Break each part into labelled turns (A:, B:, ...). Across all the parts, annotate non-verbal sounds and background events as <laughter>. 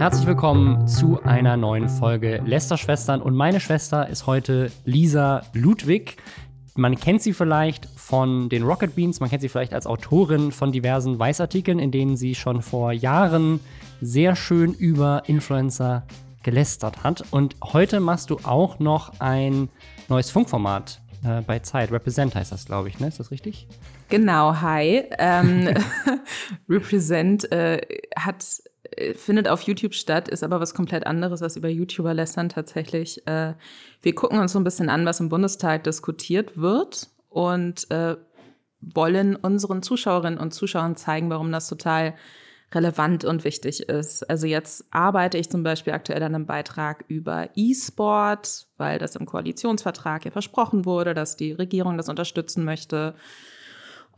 A: Herzlich willkommen zu einer neuen Folge Lester-Schwestern. Und meine Schwester ist heute Lisa Ludwig. Man kennt sie vielleicht von den Rocket Beans, man kennt sie vielleicht als Autorin von diversen Weißartikeln, in denen sie schon vor Jahren sehr schön über Influencer gelästert hat. Und heute machst du auch noch ein neues Funkformat äh, bei Zeit. Represent heißt das, glaube ich, ne? Ist das richtig?
B: Genau, hi. Ähm, <laughs> Represent äh, hat findet auf YouTube statt, ist aber was komplett anderes als über YouTuber lästern tatsächlich. Äh, wir gucken uns so ein bisschen an, was im Bundestag diskutiert wird und äh, wollen unseren Zuschauerinnen und Zuschauern zeigen, warum das total relevant und wichtig ist. Also jetzt arbeite ich zum Beispiel aktuell an einem Beitrag über E-Sport, weil das im Koalitionsvertrag ja versprochen wurde, dass die Regierung das unterstützen möchte.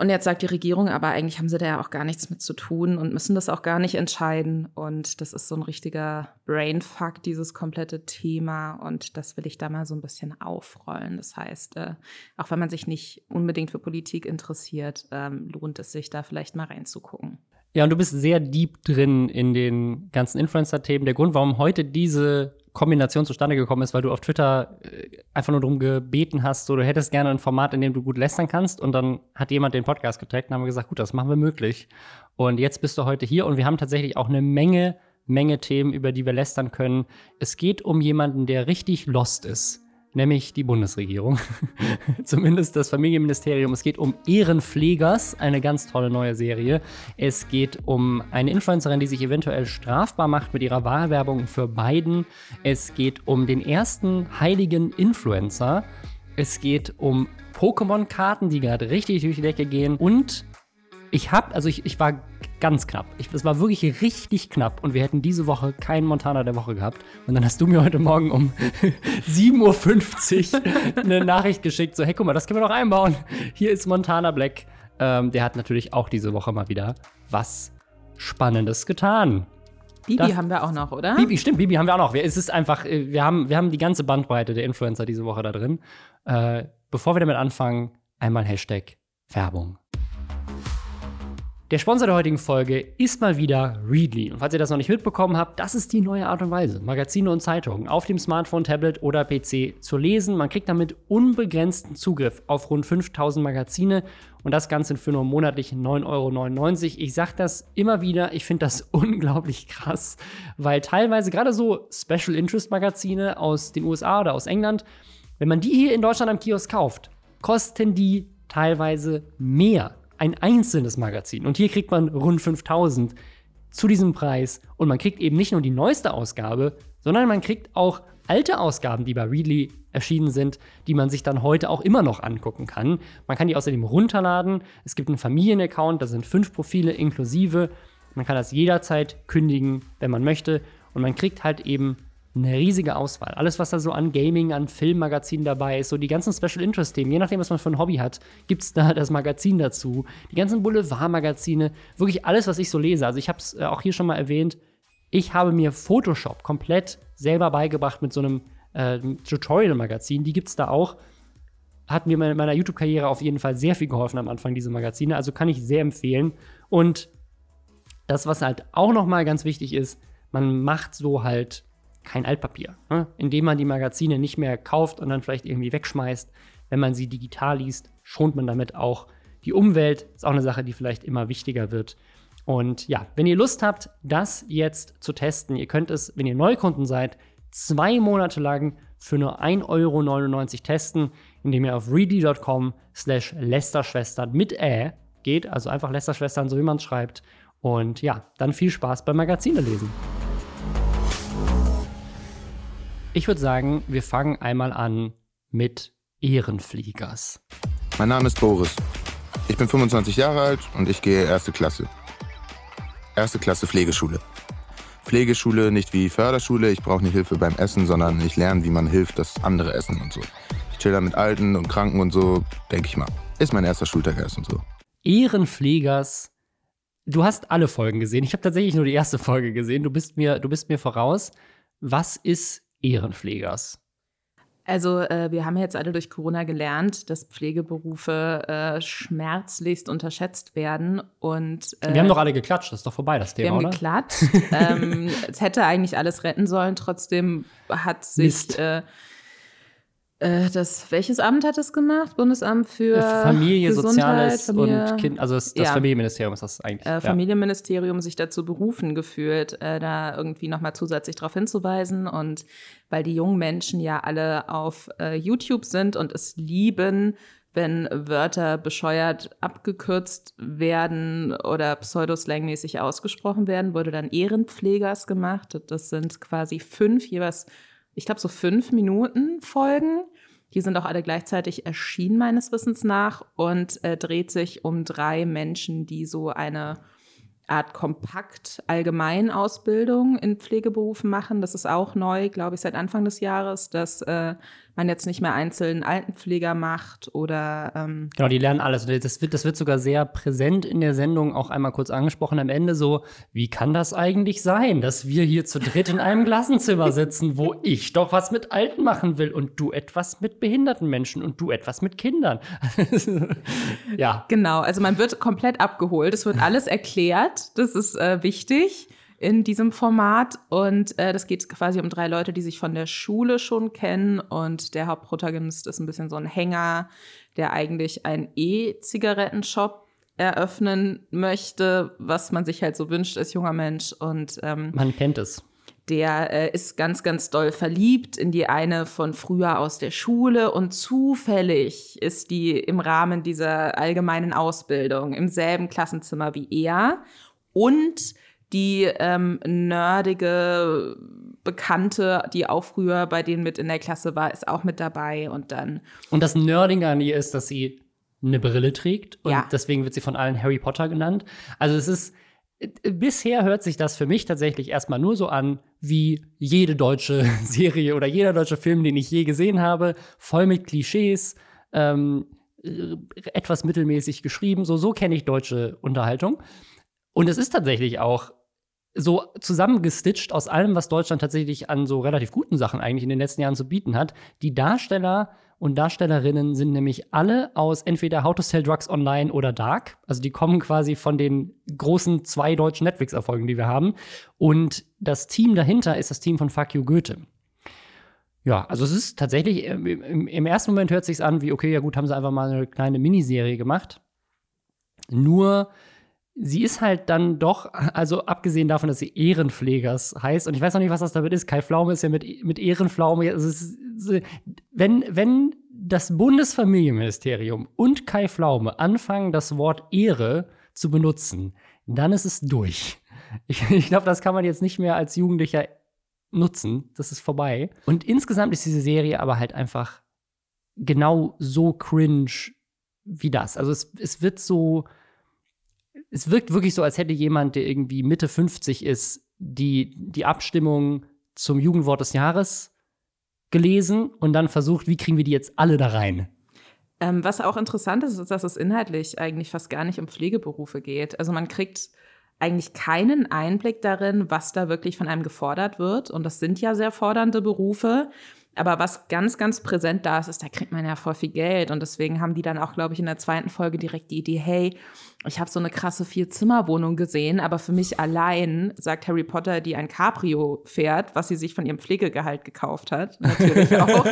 B: Und jetzt sagt die Regierung, aber eigentlich haben sie da ja auch gar nichts mit zu tun und müssen das auch gar nicht entscheiden. Und das ist so ein richtiger Brainfuck, dieses komplette Thema. Und das will ich da mal so ein bisschen aufrollen. Das heißt, äh, auch wenn man sich nicht unbedingt für Politik interessiert, ähm, lohnt es sich da vielleicht mal reinzugucken.
A: Ja, und du bist sehr deep drin in den ganzen Influencer-Themen. Der Grund, warum heute diese Kombination zustande gekommen ist, weil du auf Twitter äh, einfach nur darum gebeten hast, so du hättest gerne ein Format, in dem du gut lästern kannst. Und dann hat jemand den Podcast getaggt und haben gesagt, gut, das machen wir möglich. Und jetzt bist du heute hier und wir haben tatsächlich auch eine Menge, Menge Themen, über die wir lästern können. Es geht um jemanden, der richtig lost ist nämlich die Bundesregierung. <laughs> Zumindest das Familienministerium. Es geht um Ehrenpflegers, eine ganz tolle neue Serie. Es geht um eine Influencerin, die sich eventuell strafbar macht mit ihrer Wahlwerbung für Biden. Es geht um den ersten heiligen Influencer. Es geht um Pokémon-Karten, die gerade richtig durch die Decke gehen. Und ich habe, also ich, ich war ganz knapp. Es war wirklich richtig knapp und wir hätten diese Woche keinen Montana der Woche gehabt. Und dann hast du mir heute Morgen um <laughs> 7.50 Uhr <laughs> eine Nachricht geschickt, so, hey, guck mal, das können wir doch einbauen. Hier ist Montana Black. Ähm, der hat natürlich auch diese Woche mal wieder was Spannendes getan.
B: Bibi das, haben wir auch noch, oder?
A: Bibi, stimmt, Bibi haben wir auch noch. Es ist einfach, äh, wir haben, wir haben die ganze Bandbreite der Influencer diese Woche da drin. Äh, bevor wir damit anfangen, einmal Hashtag Werbung. Der Sponsor der heutigen Folge ist mal wieder Readly. Und falls ihr das noch nicht mitbekommen habt, das ist die neue Art und Weise, Magazine und Zeitungen auf dem Smartphone, Tablet oder PC zu lesen. Man kriegt damit unbegrenzten Zugriff auf rund 5000 Magazine und das Ganze für nur monatlich 9,99 Euro. Ich sage das immer wieder, ich finde das <laughs> unglaublich krass, weil teilweise gerade so Special Interest Magazine aus den USA oder aus England, wenn man die hier in Deutschland am Kiosk kauft, kosten die teilweise mehr ein einzelnes Magazin. Und hier kriegt man rund 5000 zu diesem Preis. Und man kriegt eben nicht nur die neueste Ausgabe, sondern man kriegt auch alte Ausgaben, die bei Readly erschienen sind, die man sich dann heute auch immer noch angucken kann. Man kann die außerdem runterladen. Es gibt einen Familienaccount, da sind fünf Profile inklusive. Man kann das jederzeit kündigen, wenn man möchte. Und man kriegt halt eben eine riesige Auswahl. Alles, was da so an Gaming, an Filmmagazinen dabei ist, so die ganzen Special Interest-Themen, je nachdem, was man für ein Hobby hat, gibt es da das Magazin dazu. Die ganzen Boulevard-Magazine, wirklich alles, was ich so lese. Also ich habe es äh, auch hier schon mal erwähnt, ich habe mir Photoshop komplett selber beigebracht mit so einem äh, Tutorial-Magazin. Die gibt es da auch. Hat mir in meiner YouTube-Karriere auf jeden Fall sehr viel geholfen am Anfang, diese Magazine. Also kann ich sehr empfehlen. Und das, was halt auch noch mal ganz wichtig ist, man macht so halt kein Altpapier, ne? indem man die Magazine nicht mehr kauft und dann vielleicht irgendwie wegschmeißt. Wenn man sie digital liest, schont man damit auch die Umwelt. Ist auch eine Sache, die vielleicht immer wichtiger wird. Und ja, wenn ihr Lust habt, das jetzt zu testen, ihr könnt es, wenn ihr Neukunden seid, zwei Monate lang für nur 1,99 Euro testen, indem ihr auf ready.com slash lästerschwestern mit Ä geht, also einfach Lästerschwestern, so wie man es schreibt. Und ja, dann viel Spaß beim Magazine lesen. Ich würde sagen, wir fangen einmal an mit Ehrenfliegers.
C: Mein Name ist Boris. Ich bin 25 Jahre alt und ich gehe erste Klasse. Erste Klasse Pflegeschule. Pflegeschule nicht wie Förderschule, ich brauche nicht Hilfe beim Essen, sondern ich lerne, wie man hilft, dass andere essen und so. Ich chill da mit Alten und Kranken und so, denke ich mal. Ist mein erster Schultag erst und so.
A: Ehrenpflegers. Du hast alle Folgen gesehen. Ich habe tatsächlich nur die erste Folge gesehen. Du bist mir, du bist mir voraus. Was ist Ehrenpflegers?
B: Also äh, wir haben jetzt alle durch Corona gelernt, dass Pflegeberufe äh, schmerzlichst unterschätzt werden. Und,
A: äh, wir haben doch alle geklatscht, das ist doch vorbei, das Thema,
B: wir haben
A: oder?
B: geklatscht. ähm, <laughs> es hätte eigentlich alles retten sollen, trotzdem hat sich das, welches Amt hat es gemacht? Bundesamt für
A: äh, Familie,
B: Gesundheit,
A: Soziales
B: Familie,
A: und Kind, also das, das
B: ja.
A: Familienministerium ist das eigentlich.
B: Äh, Familienministerium sich dazu berufen gefühlt, äh, da irgendwie nochmal zusätzlich darauf hinzuweisen. Und weil die jungen Menschen ja alle auf äh, YouTube sind und es lieben, wenn Wörter bescheuert abgekürzt werden oder pseudoslangmäßig ausgesprochen werden, wurde dann Ehrenpflegers gemacht. Das sind quasi fünf jeweils, ich glaube so fünf Minuten Folgen. Die sind auch alle gleichzeitig erschienen, meines Wissens nach, und äh, dreht sich um drei Menschen, die so eine Art kompakt Allgemeinausbildung in Pflegeberufen machen. Das ist auch neu, glaube ich, seit Anfang des Jahres, dass äh, man jetzt nicht mehr einzeln Altenpfleger macht oder ähm
A: Genau, die lernen alles. Das wird, das wird sogar sehr präsent in der Sendung auch einmal kurz angesprochen am Ende so, wie kann das eigentlich sein, dass wir hier zu dritt in einem Klassenzimmer sitzen, wo ich doch was mit Alten machen will und du etwas mit behinderten Menschen und du etwas mit Kindern. <laughs> ja.
B: Genau, also man wird komplett abgeholt, es wird alles erklärt, das ist äh, wichtig in diesem Format. Und äh, das geht quasi um drei Leute, die sich von der Schule schon kennen. Und der Hauptprotagonist ist ein bisschen so ein Hänger, der eigentlich einen E-Zigarettenshop eröffnen möchte, was man sich halt so wünscht als junger Mensch. Und ähm,
A: man kennt es.
B: Der äh, ist ganz, ganz doll verliebt in die eine von früher aus der Schule und zufällig ist die im Rahmen dieser allgemeinen Ausbildung im selben Klassenzimmer wie er und die ähm, nerdige Bekannte, die auch früher bei denen mit in der Klasse war, ist auch mit dabei und dann.
A: Und das Nerding an ihr ist, dass sie eine Brille trägt und
B: Ja.
A: deswegen wird sie von allen Harry Potter genannt. Also es ist bisher hört sich das für mich tatsächlich erstmal nur so an wie jede deutsche <laughs> Serie oder jeder deutsche Film, den ich je gesehen habe, voll mit Klischees, ähm, äh, etwas mittelmäßig geschrieben. So so kenne ich deutsche Unterhaltung. Und es ist tatsächlich auch so zusammengestitcht aus allem, was Deutschland tatsächlich an so relativ guten Sachen eigentlich in den letzten Jahren zu bieten hat. Die Darsteller und Darstellerinnen sind nämlich alle aus entweder How to Sell Drugs Online oder Dark. Also die kommen quasi von den großen zwei deutschen Netflix-Erfolgen, die wir haben. Und das Team dahinter ist das Team von Fuck You Goethe. Ja, also es ist tatsächlich, ähm, im, im ersten Moment hört sich an wie, okay, ja gut, haben sie einfach mal eine kleine Miniserie gemacht. Nur sie ist halt dann doch, also abgesehen davon, dass sie Ehrenpflegers heißt, und ich weiß noch nicht, was das damit ist. Kai Pflaume ist ja mit, mit Ehrenpflaume. Also ist, wenn, wenn das Bundesfamilienministerium und Kai Pflaume anfangen, das Wort Ehre zu benutzen, dann ist es durch. Ich, ich glaube, das kann man jetzt nicht mehr als Jugendlicher nutzen. Das ist vorbei. Und insgesamt ist diese Serie aber halt einfach genau so cringe wie das. Also es, es wird so, es wirkt wirklich so, als hätte jemand, der irgendwie Mitte 50 ist, die, die Abstimmung zum Jugendwort des Jahres gelesen und dann versucht, wie kriegen wir die jetzt alle da rein?
B: Ähm, was auch interessant ist, ist, dass es inhaltlich eigentlich fast gar nicht um Pflegeberufe geht. Also man kriegt eigentlich keinen Einblick darin, was da wirklich von einem gefordert wird. Und das sind ja sehr fordernde Berufe. Aber was ganz, ganz präsent da ist, ist, da kriegt man ja voll viel Geld. Und deswegen haben die dann auch, glaube ich, in der zweiten Folge direkt die Idee, hey, ich habe so eine krasse Vier-Zimmer-Wohnung gesehen, aber für mich allein, sagt Harry Potter, die ein Cabrio fährt, was sie sich von ihrem Pflegegehalt gekauft hat, <laughs> natürlich auch,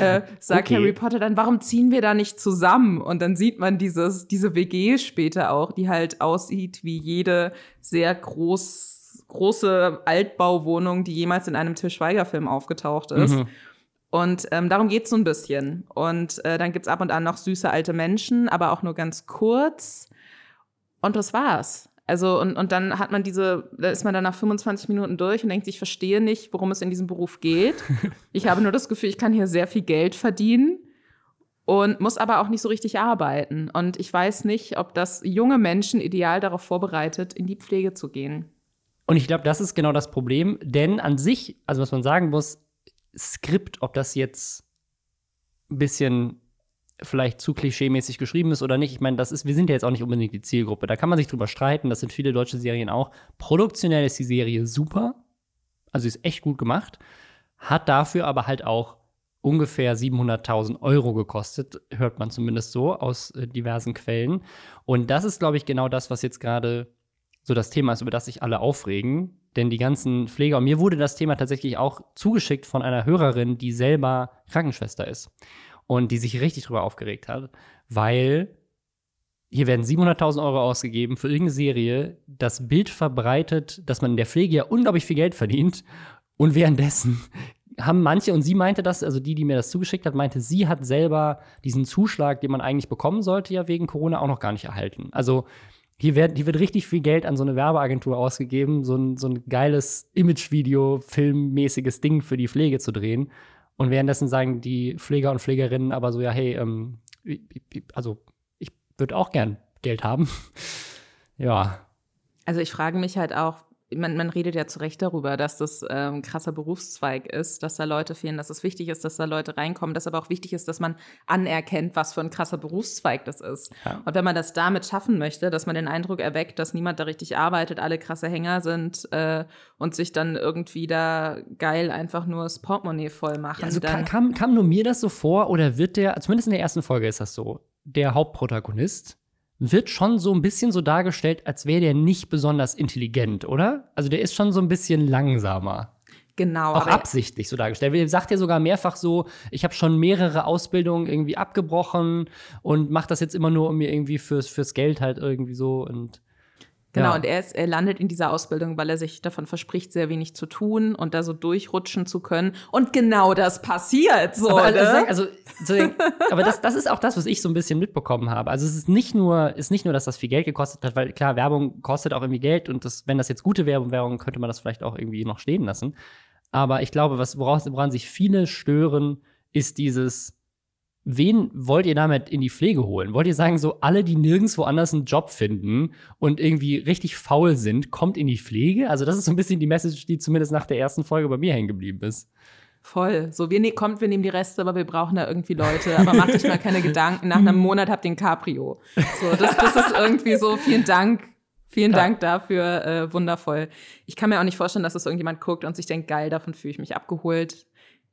B: äh, sagt
A: Okay.
B: Harry Potter dann, warum ziehen wir da nicht zusammen? Und dann sieht man dieses, diese WG später auch, die halt aussieht wie jede sehr groß, große Altbauwohnung, die jemals in einem Til Schweiger-Film aufgetaucht ist.
A: Mhm.
B: Und ähm, darum geht's so ein bisschen. Und äh, dann gibt's ab und an noch süße alte Menschen, aber auch nur ganz kurz. Und das war's. Also, und, und dann hat man diese, da ist man dann nach 25 Minuten durch und denkt, ich verstehe nicht, worum es in diesem Beruf geht. <laughs> Ich habe nur das Gefühl, ich kann hier sehr viel Geld verdienen und muss aber auch nicht so richtig arbeiten. Und ich weiß nicht, ob das junge Menschen ideal darauf vorbereitet, in die Pflege zu gehen.
A: Und ich glaube, das ist genau das Problem, denn an sich, also was man sagen muss, Skript, ob das jetzt ein bisschen vielleicht zu klischeemäßig geschrieben ist oder nicht. Ich meine, das ist, wir sind ja jetzt auch nicht unbedingt die Zielgruppe. Da kann man sich drüber streiten, das sind viele deutsche Serien auch. Produktionell ist die Serie super, also sie ist echt gut gemacht, hat dafür aber halt auch ungefähr 700.000 Euro gekostet, hört man zumindest so aus äh, diversen Quellen. Und das ist, glaube ich, genau das, was jetzt gerade so das Thema ist, über das sich alle aufregen. Denn die ganzen Pfleger, und mir wurde das Thema tatsächlich auch zugeschickt von einer Hörerin, die selber Krankenschwester ist und die sich richtig drüber aufgeregt hat, weil hier werden 700.000 Euro ausgegeben für irgendeine Serie, das Bild verbreitet, dass man in der Pflege ja unglaublich viel Geld verdient und währenddessen <laughs> haben manche, und sie meinte das, also die, die mir das zugeschickt hat, meinte, sie hat selber diesen Zuschlag, den man eigentlich bekommen sollte, ja wegen Corona auch noch gar nicht erhalten. Also hier wird, hier wird richtig viel Geld an so eine Werbeagentur ausgegeben, so ein, so ein geiles Imagevideo, filmmäßiges Ding für die Pflege zu drehen. Und währenddessen sagen die Pfleger und Pflegerinnen aber so, ja, hey, ähm, also ich würde auch gern Geld haben. <laughs> ja.
B: Also ich frage mich halt auch, man, man redet ja zu Recht darüber, dass das äh, ein krasser Berufszweig ist, dass da Leute fehlen, dass es wichtig ist, dass da Leute reinkommen, dass aber auch wichtig ist, dass man anerkennt, was für ein krasser Berufszweig das ist. Ja. Und wenn man das damit schaffen möchte, dass man den Eindruck erweckt, dass niemand da richtig arbeitet, alle krasse Hänger sind äh, und sich dann irgendwie da geil einfach nur das Portemonnaie voll machen.
A: Ja, also kam, kam, kam nur mir das so vor oder wird der, zumindest in der ersten Folge ist das so, der Hauptprotagonist wird schon so ein bisschen so dargestellt, als wäre der nicht besonders intelligent, oder? Also der ist schon so ein bisschen langsamer.
B: Genau.
A: Auch absichtlich so dargestellt. Er sagt ja sogar mehrfach so, ich habe schon mehrere Ausbildungen irgendwie abgebrochen und mache das jetzt immer nur, um mir irgendwie fürs, fürs Geld halt irgendwie so und
B: Genau, ja. und er, ist, er landet in dieser Ausbildung, weil er sich davon verspricht, sehr wenig zu tun und da so durchrutschen zu können. Und genau das passiert so.
A: Aber,
B: also,
A: ne? also, so, aber das, das ist auch das, was ich so ein bisschen mitbekommen habe. Also es ist nicht nur, ist nicht nur, dass das viel Geld gekostet hat, weil klar, Werbung kostet auch irgendwie Geld und das, wenn das jetzt gute Werbung wäre, könnte man das vielleicht auch irgendwie noch stehen lassen. Aber ich glaube, was, woraus, woran sich viele stören, ist dieses, wen wollt ihr damit in die Pflege holen? Wollt ihr sagen, so alle, die nirgendwo anders einen Job finden und irgendwie richtig faul sind, kommt in die Pflege? Also, das ist so ein bisschen die Message, die zumindest nach der ersten Folge bei mir hängen geblieben ist.
B: Voll. So, wir ne kommt, wir nehmen die Reste, aber wir brauchen da irgendwie Leute. Aber macht euch mal keine Gedanken. Nach einem <laughs> Monat habt ihr ein Cabrio. So, das, das ist irgendwie so, vielen Dank. Vielen ja. Dank dafür, äh, wundervoll. Ich kann mir auch nicht vorstellen, dass das irgendjemand guckt und sich denkt, geil, davon fühle ich mich abgeholt.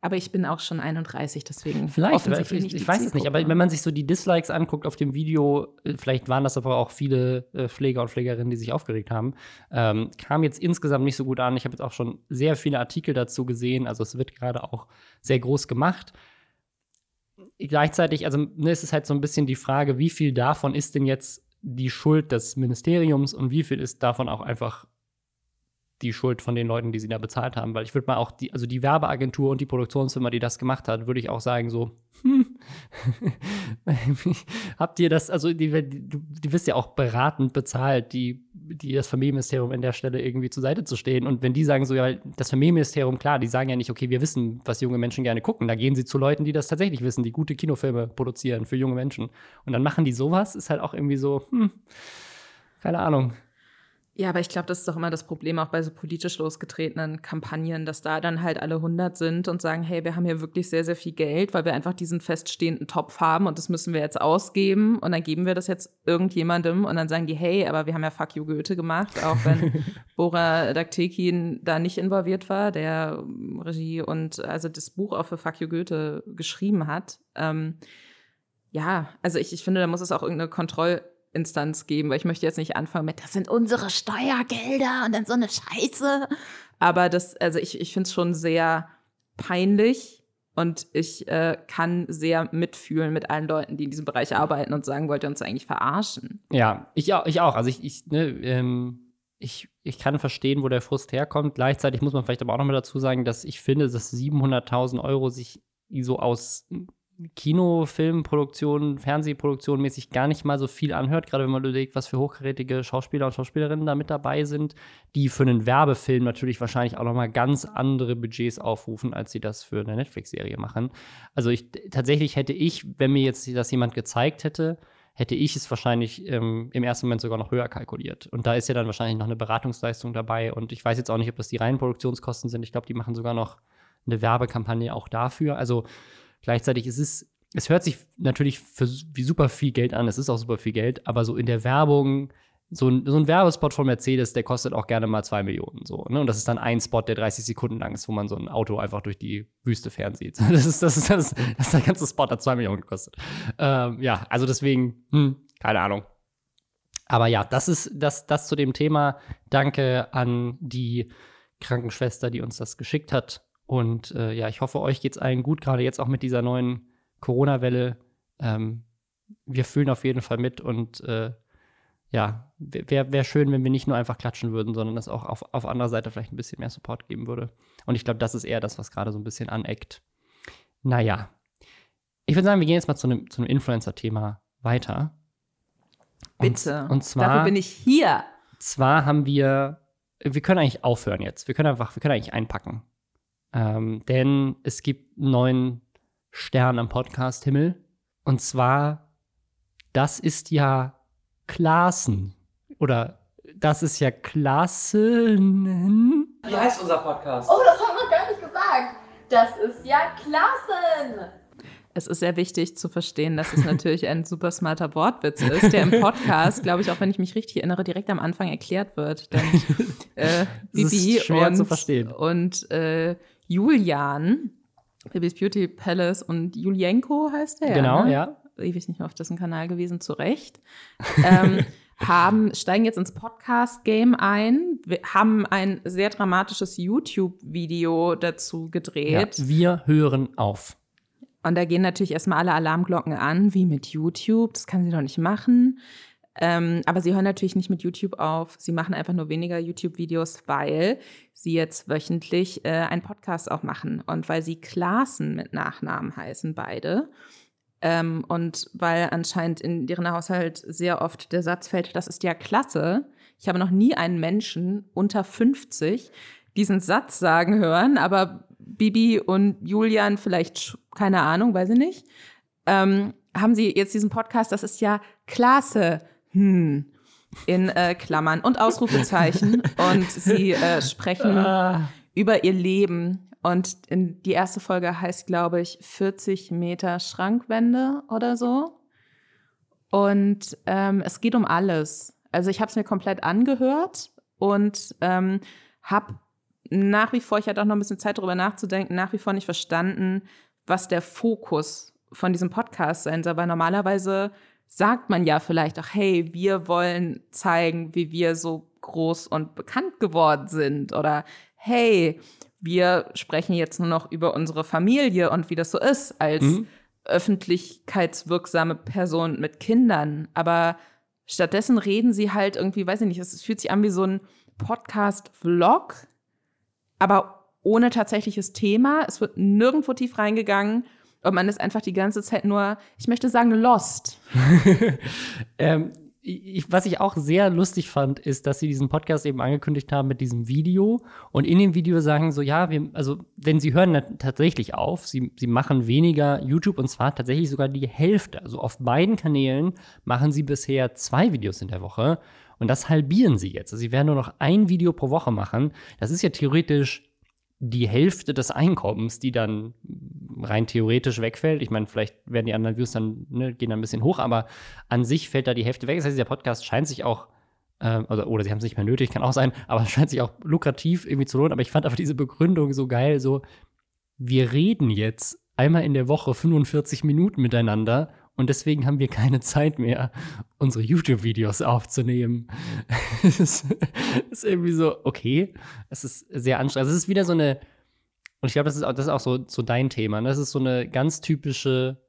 B: Aber ich bin auch schon 31, deswegen.
A: Vielleicht, ich, ich, ich weiß es nicht. Aber wenn man sich so die Dislikes anguckt auf dem Video, äh, vielleicht waren das aber auch viele äh, Pfleger und Pflegerinnen, die sich aufgeregt haben, ähm, kam jetzt insgesamt nicht so gut an. Ich habe jetzt auch schon sehr viele Artikel dazu gesehen. Also es wird gerade auch sehr groß gemacht. Gleichzeitig, also ne, es ist halt so ein bisschen die Frage, wie viel davon ist denn jetzt die Schuld des Ministeriums und wie viel ist davon auch einfach die Schuld von den Leuten, die sie da bezahlt haben. Weil ich würde mal auch die, also die Werbeagentur und die Produktionsfirma, die das gemacht hat, würde ich auch sagen, so, hm, <laughs> habt ihr das, also die, die, die wisst ja auch beratend bezahlt, die, die das Familienministerium an der Stelle irgendwie zur Seite zu stehen. Und wenn die sagen so, ja, das Familienministerium, klar, die sagen ja nicht, okay, wir wissen, was junge Menschen gerne gucken. Da gehen sie zu Leuten, die das tatsächlich wissen, die gute Kinofilme produzieren für junge Menschen. Und dann machen die sowas, ist halt auch irgendwie so, hm, keine Ahnung.
B: Ja, aber ich glaube, das ist doch immer das Problem auch bei so politisch losgetretenen Kampagnen, dass da dann halt alle 100 sind und sagen, hey, wir haben hier wirklich sehr, sehr viel Geld, weil wir einfach diesen feststehenden Topf haben und das müssen wir jetzt ausgeben und dann geben wir das jetzt irgendjemandem und dann sagen die, hey, aber wir haben ja Fuck You Goethe gemacht, auch wenn <laughs> Bora Daktekin da nicht involviert war, der Regie und also das Buch auch für Fuck You Goethe geschrieben hat. Ähm, ja, also ich, ich finde, da muss es auch irgendeine Kontroll- Instanz geben, weil ich möchte jetzt nicht anfangen mit, das sind unsere Steuergelder und dann so eine Scheiße. Aber das, also ich, ich finde es schon sehr peinlich und ich äh, kann sehr mitfühlen mit allen Leuten, die in diesem Bereich arbeiten und sagen, wollt ihr uns eigentlich verarschen?
A: Ja, ich auch. Ich, auch. Also ich, ich, ne, ähm, ich, ich kann verstehen, wo der Frust herkommt. Gleichzeitig muss man vielleicht aber auch noch mal dazu sagen, dass ich finde, dass 700.000 Euro sich so aus Kinofilmproduktion, Fernsehproduktion mäßig gar nicht mal so viel anhört, gerade wenn man überlegt, was für hochkarätige Schauspieler und Schauspielerinnen da mit dabei sind, die für einen Werbefilm natürlich wahrscheinlich auch noch mal ganz andere Budgets aufrufen, als sie das für eine Netflix-Serie machen. Also ich, tatsächlich hätte ich, wenn mir jetzt das jemand gezeigt hätte, hätte ich es wahrscheinlich ähm, im ersten Moment sogar noch höher kalkuliert. Und da ist ja dann wahrscheinlich noch eine Beratungsleistung dabei. Und ich weiß jetzt auch nicht, ob das die reinen Produktionskosten sind. Ich glaube, die machen sogar noch eine Werbekampagne auch dafür. Also Gleichzeitig ist es, es hört sich natürlich für, wie super viel Geld an, es ist auch super viel Geld, aber so in der Werbung so ein, so ein Werbespot von Mercedes, der kostet auch gerne mal zwei Millionen. So, ne? Und das ist dann ein Spot, der 30 Sekunden lang ist, wo man so ein Auto einfach durch die Wüste fernsieht. <laughs> Das ist, das ist, das ist, das ist der ganze Spot, hat zwei Millionen gekostet. Ähm, ja, also deswegen, hm, keine Ahnung. Aber ja, das ist das, das zu dem Thema. Danke an die Krankenschwester, die uns das geschickt hat. Und äh, ja, ich hoffe, euch geht es allen gut, gerade jetzt auch mit dieser neuen Corona-Welle. Ähm, wir fühlen auf jeden Fall mit und äh, ja, wäre wär schön, wenn wir nicht nur einfach klatschen würden, sondern es auch auf, auf anderer Seite vielleicht ein bisschen mehr Support geben würde. Und ich glaube, das ist eher das, was gerade so ein bisschen aneckt. Naja. Ich würde sagen, wir gehen jetzt mal zu einem, zu Influencer-Thema weiter.
B: Bitte.
A: Und, und zwar.
B: Dafür bin ich hier.
A: Zwar haben wir. Wir können eigentlich aufhören jetzt. Wir können einfach, wir können eigentlich einpacken. Ähm, denn es gibt einen neuen Stern am Podcast-Himmel. Und zwar, das ist ja Klassen. Oder das ist ja Klassen. Wie heißt unser Podcast?
D: Oh, das haben wir gar nicht gesagt. Das ist ja Klassen.
B: Es ist sehr wichtig zu verstehen, dass es natürlich ein super smarter Wortwitz ist, der im Podcast, glaube ich, auch wenn ich mich richtig erinnere, direkt am Anfang erklärt wird. Denn äh, <laughs> Bibi und, und äh, Julian, Bibis Beauty Palace und Julienko heißt der.
A: Genau,
B: ne?
A: ja
B: ewig nicht mehr auf dessen Kanal gewesen, zu Recht, ähm, <laughs> haben, steigen jetzt ins Podcast-Game ein, wir haben ein sehr dramatisches YouTube-Video dazu gedreht.
A: Ja, wir hören auf.
B: Und da gehen natürlich erstmal alle Alarmglocken an, wie mit YouTube. Das kann sie doch nicht machen. Ähm, aber sie hören natürlich nicht mit YouTube auf. Sie machen einfach nur weniger YouTube-Videos, weil sie jetzt wöchentlich äh, einen Podcast auch machen. Und weil sie Klassen mit Nachnamen heißen, beide. Ähm, und weil anscheinend in deren Haushalt sehr oft der Satz fällt, das ist ja klasse. Ich habe noch nie einen Menschen unter 50 diesen Satz sagen hören, aber Bibi und Julian vielleicht, keine Ahnung, weiß ich nicht, ähm, haben sie jetzt diesen Podcast, das ist ja klasse, hm, in äh, Klammern und Ausrufezeichen. und sie äh, sprechen ah. über ihr Leben und die erste Folge heißt, glaube ich, 40 Meter Schrankwände oder so. Und ähm, es geht um alles. Also ich habe es mir komplett angehört und ähm, habe nach wie vor, ich hatte auch noch ein bisschen Zeit darüber nachzudenken, nach wie vor nicht verstanden, was der Fokus von diesem Podcast sein soll. Weil normalerweise sagt man ja vielleicht auch, hey, wir wollen zeigen, wie wir so groß und bekannt geworden sind. Oder hey, wir sprechen jetzt nur noch über unsere Familie und wie das so ist als mhm. öffentlichkeitswirksame Person mit Kindern. Aber stattdessen reden sie halt irgendwie, weiß ich nicht, es fühlt sich an wie so ein Podcast-Vlog, aber ohne tatsächliches Thema. Es wird nirgendwo tief reingegangen. Und man ist einfach die ganze Zeit nur, ich möchte sagen, lost. <laughs>
A: ähm, ich, was ich auch sehr lustig fand, ist, dass sie diesen Podcast eben angekündigt haben mit diesem Video und in dem Video sagen so, ja, wir, also, denn sie hören tatsächlich auf, sie, sie machen weniger YouTube und zwar tatsächlich sogar die Hälfte. Also auf beiden Kanälen machen sie bisher zwei Videos in der Woche und das halbieren sie jetzt. Also sie werden nur noch ein Video pro Woche machen. Das ist ja theoretisch die Hälfte des Einkommens, die dann rein theoretisch wegfällt. Ich meine, vielleicht werden die anderen Views dann, ne, gehen dann ein bisschen hoch, aber an sich fällt da die Hälfte weg. Das heißt, der Podcast scheint sich auch, äh, oder, oder sie haben es nicht mehr nötig, kann auch sein, aber es scheint sich auch lukrativ irgendwie zu lohnen. Aber ich fand einfach diese Begründung so geil, so, wir reden jetzt einmal in der Woche 45 Minuten miteinander und deswegen haben wir keine Zeit mehr, unsere YouTube-Videos aufzunehmen. <laughs> Es ist, irgendwie so, okay, es ist sehr anstrengend. Also es ist wieder so eine, und ich glaube, das ist auch, das ist auch so, so dein Thema. Ne? Das ist so eine ganz typische,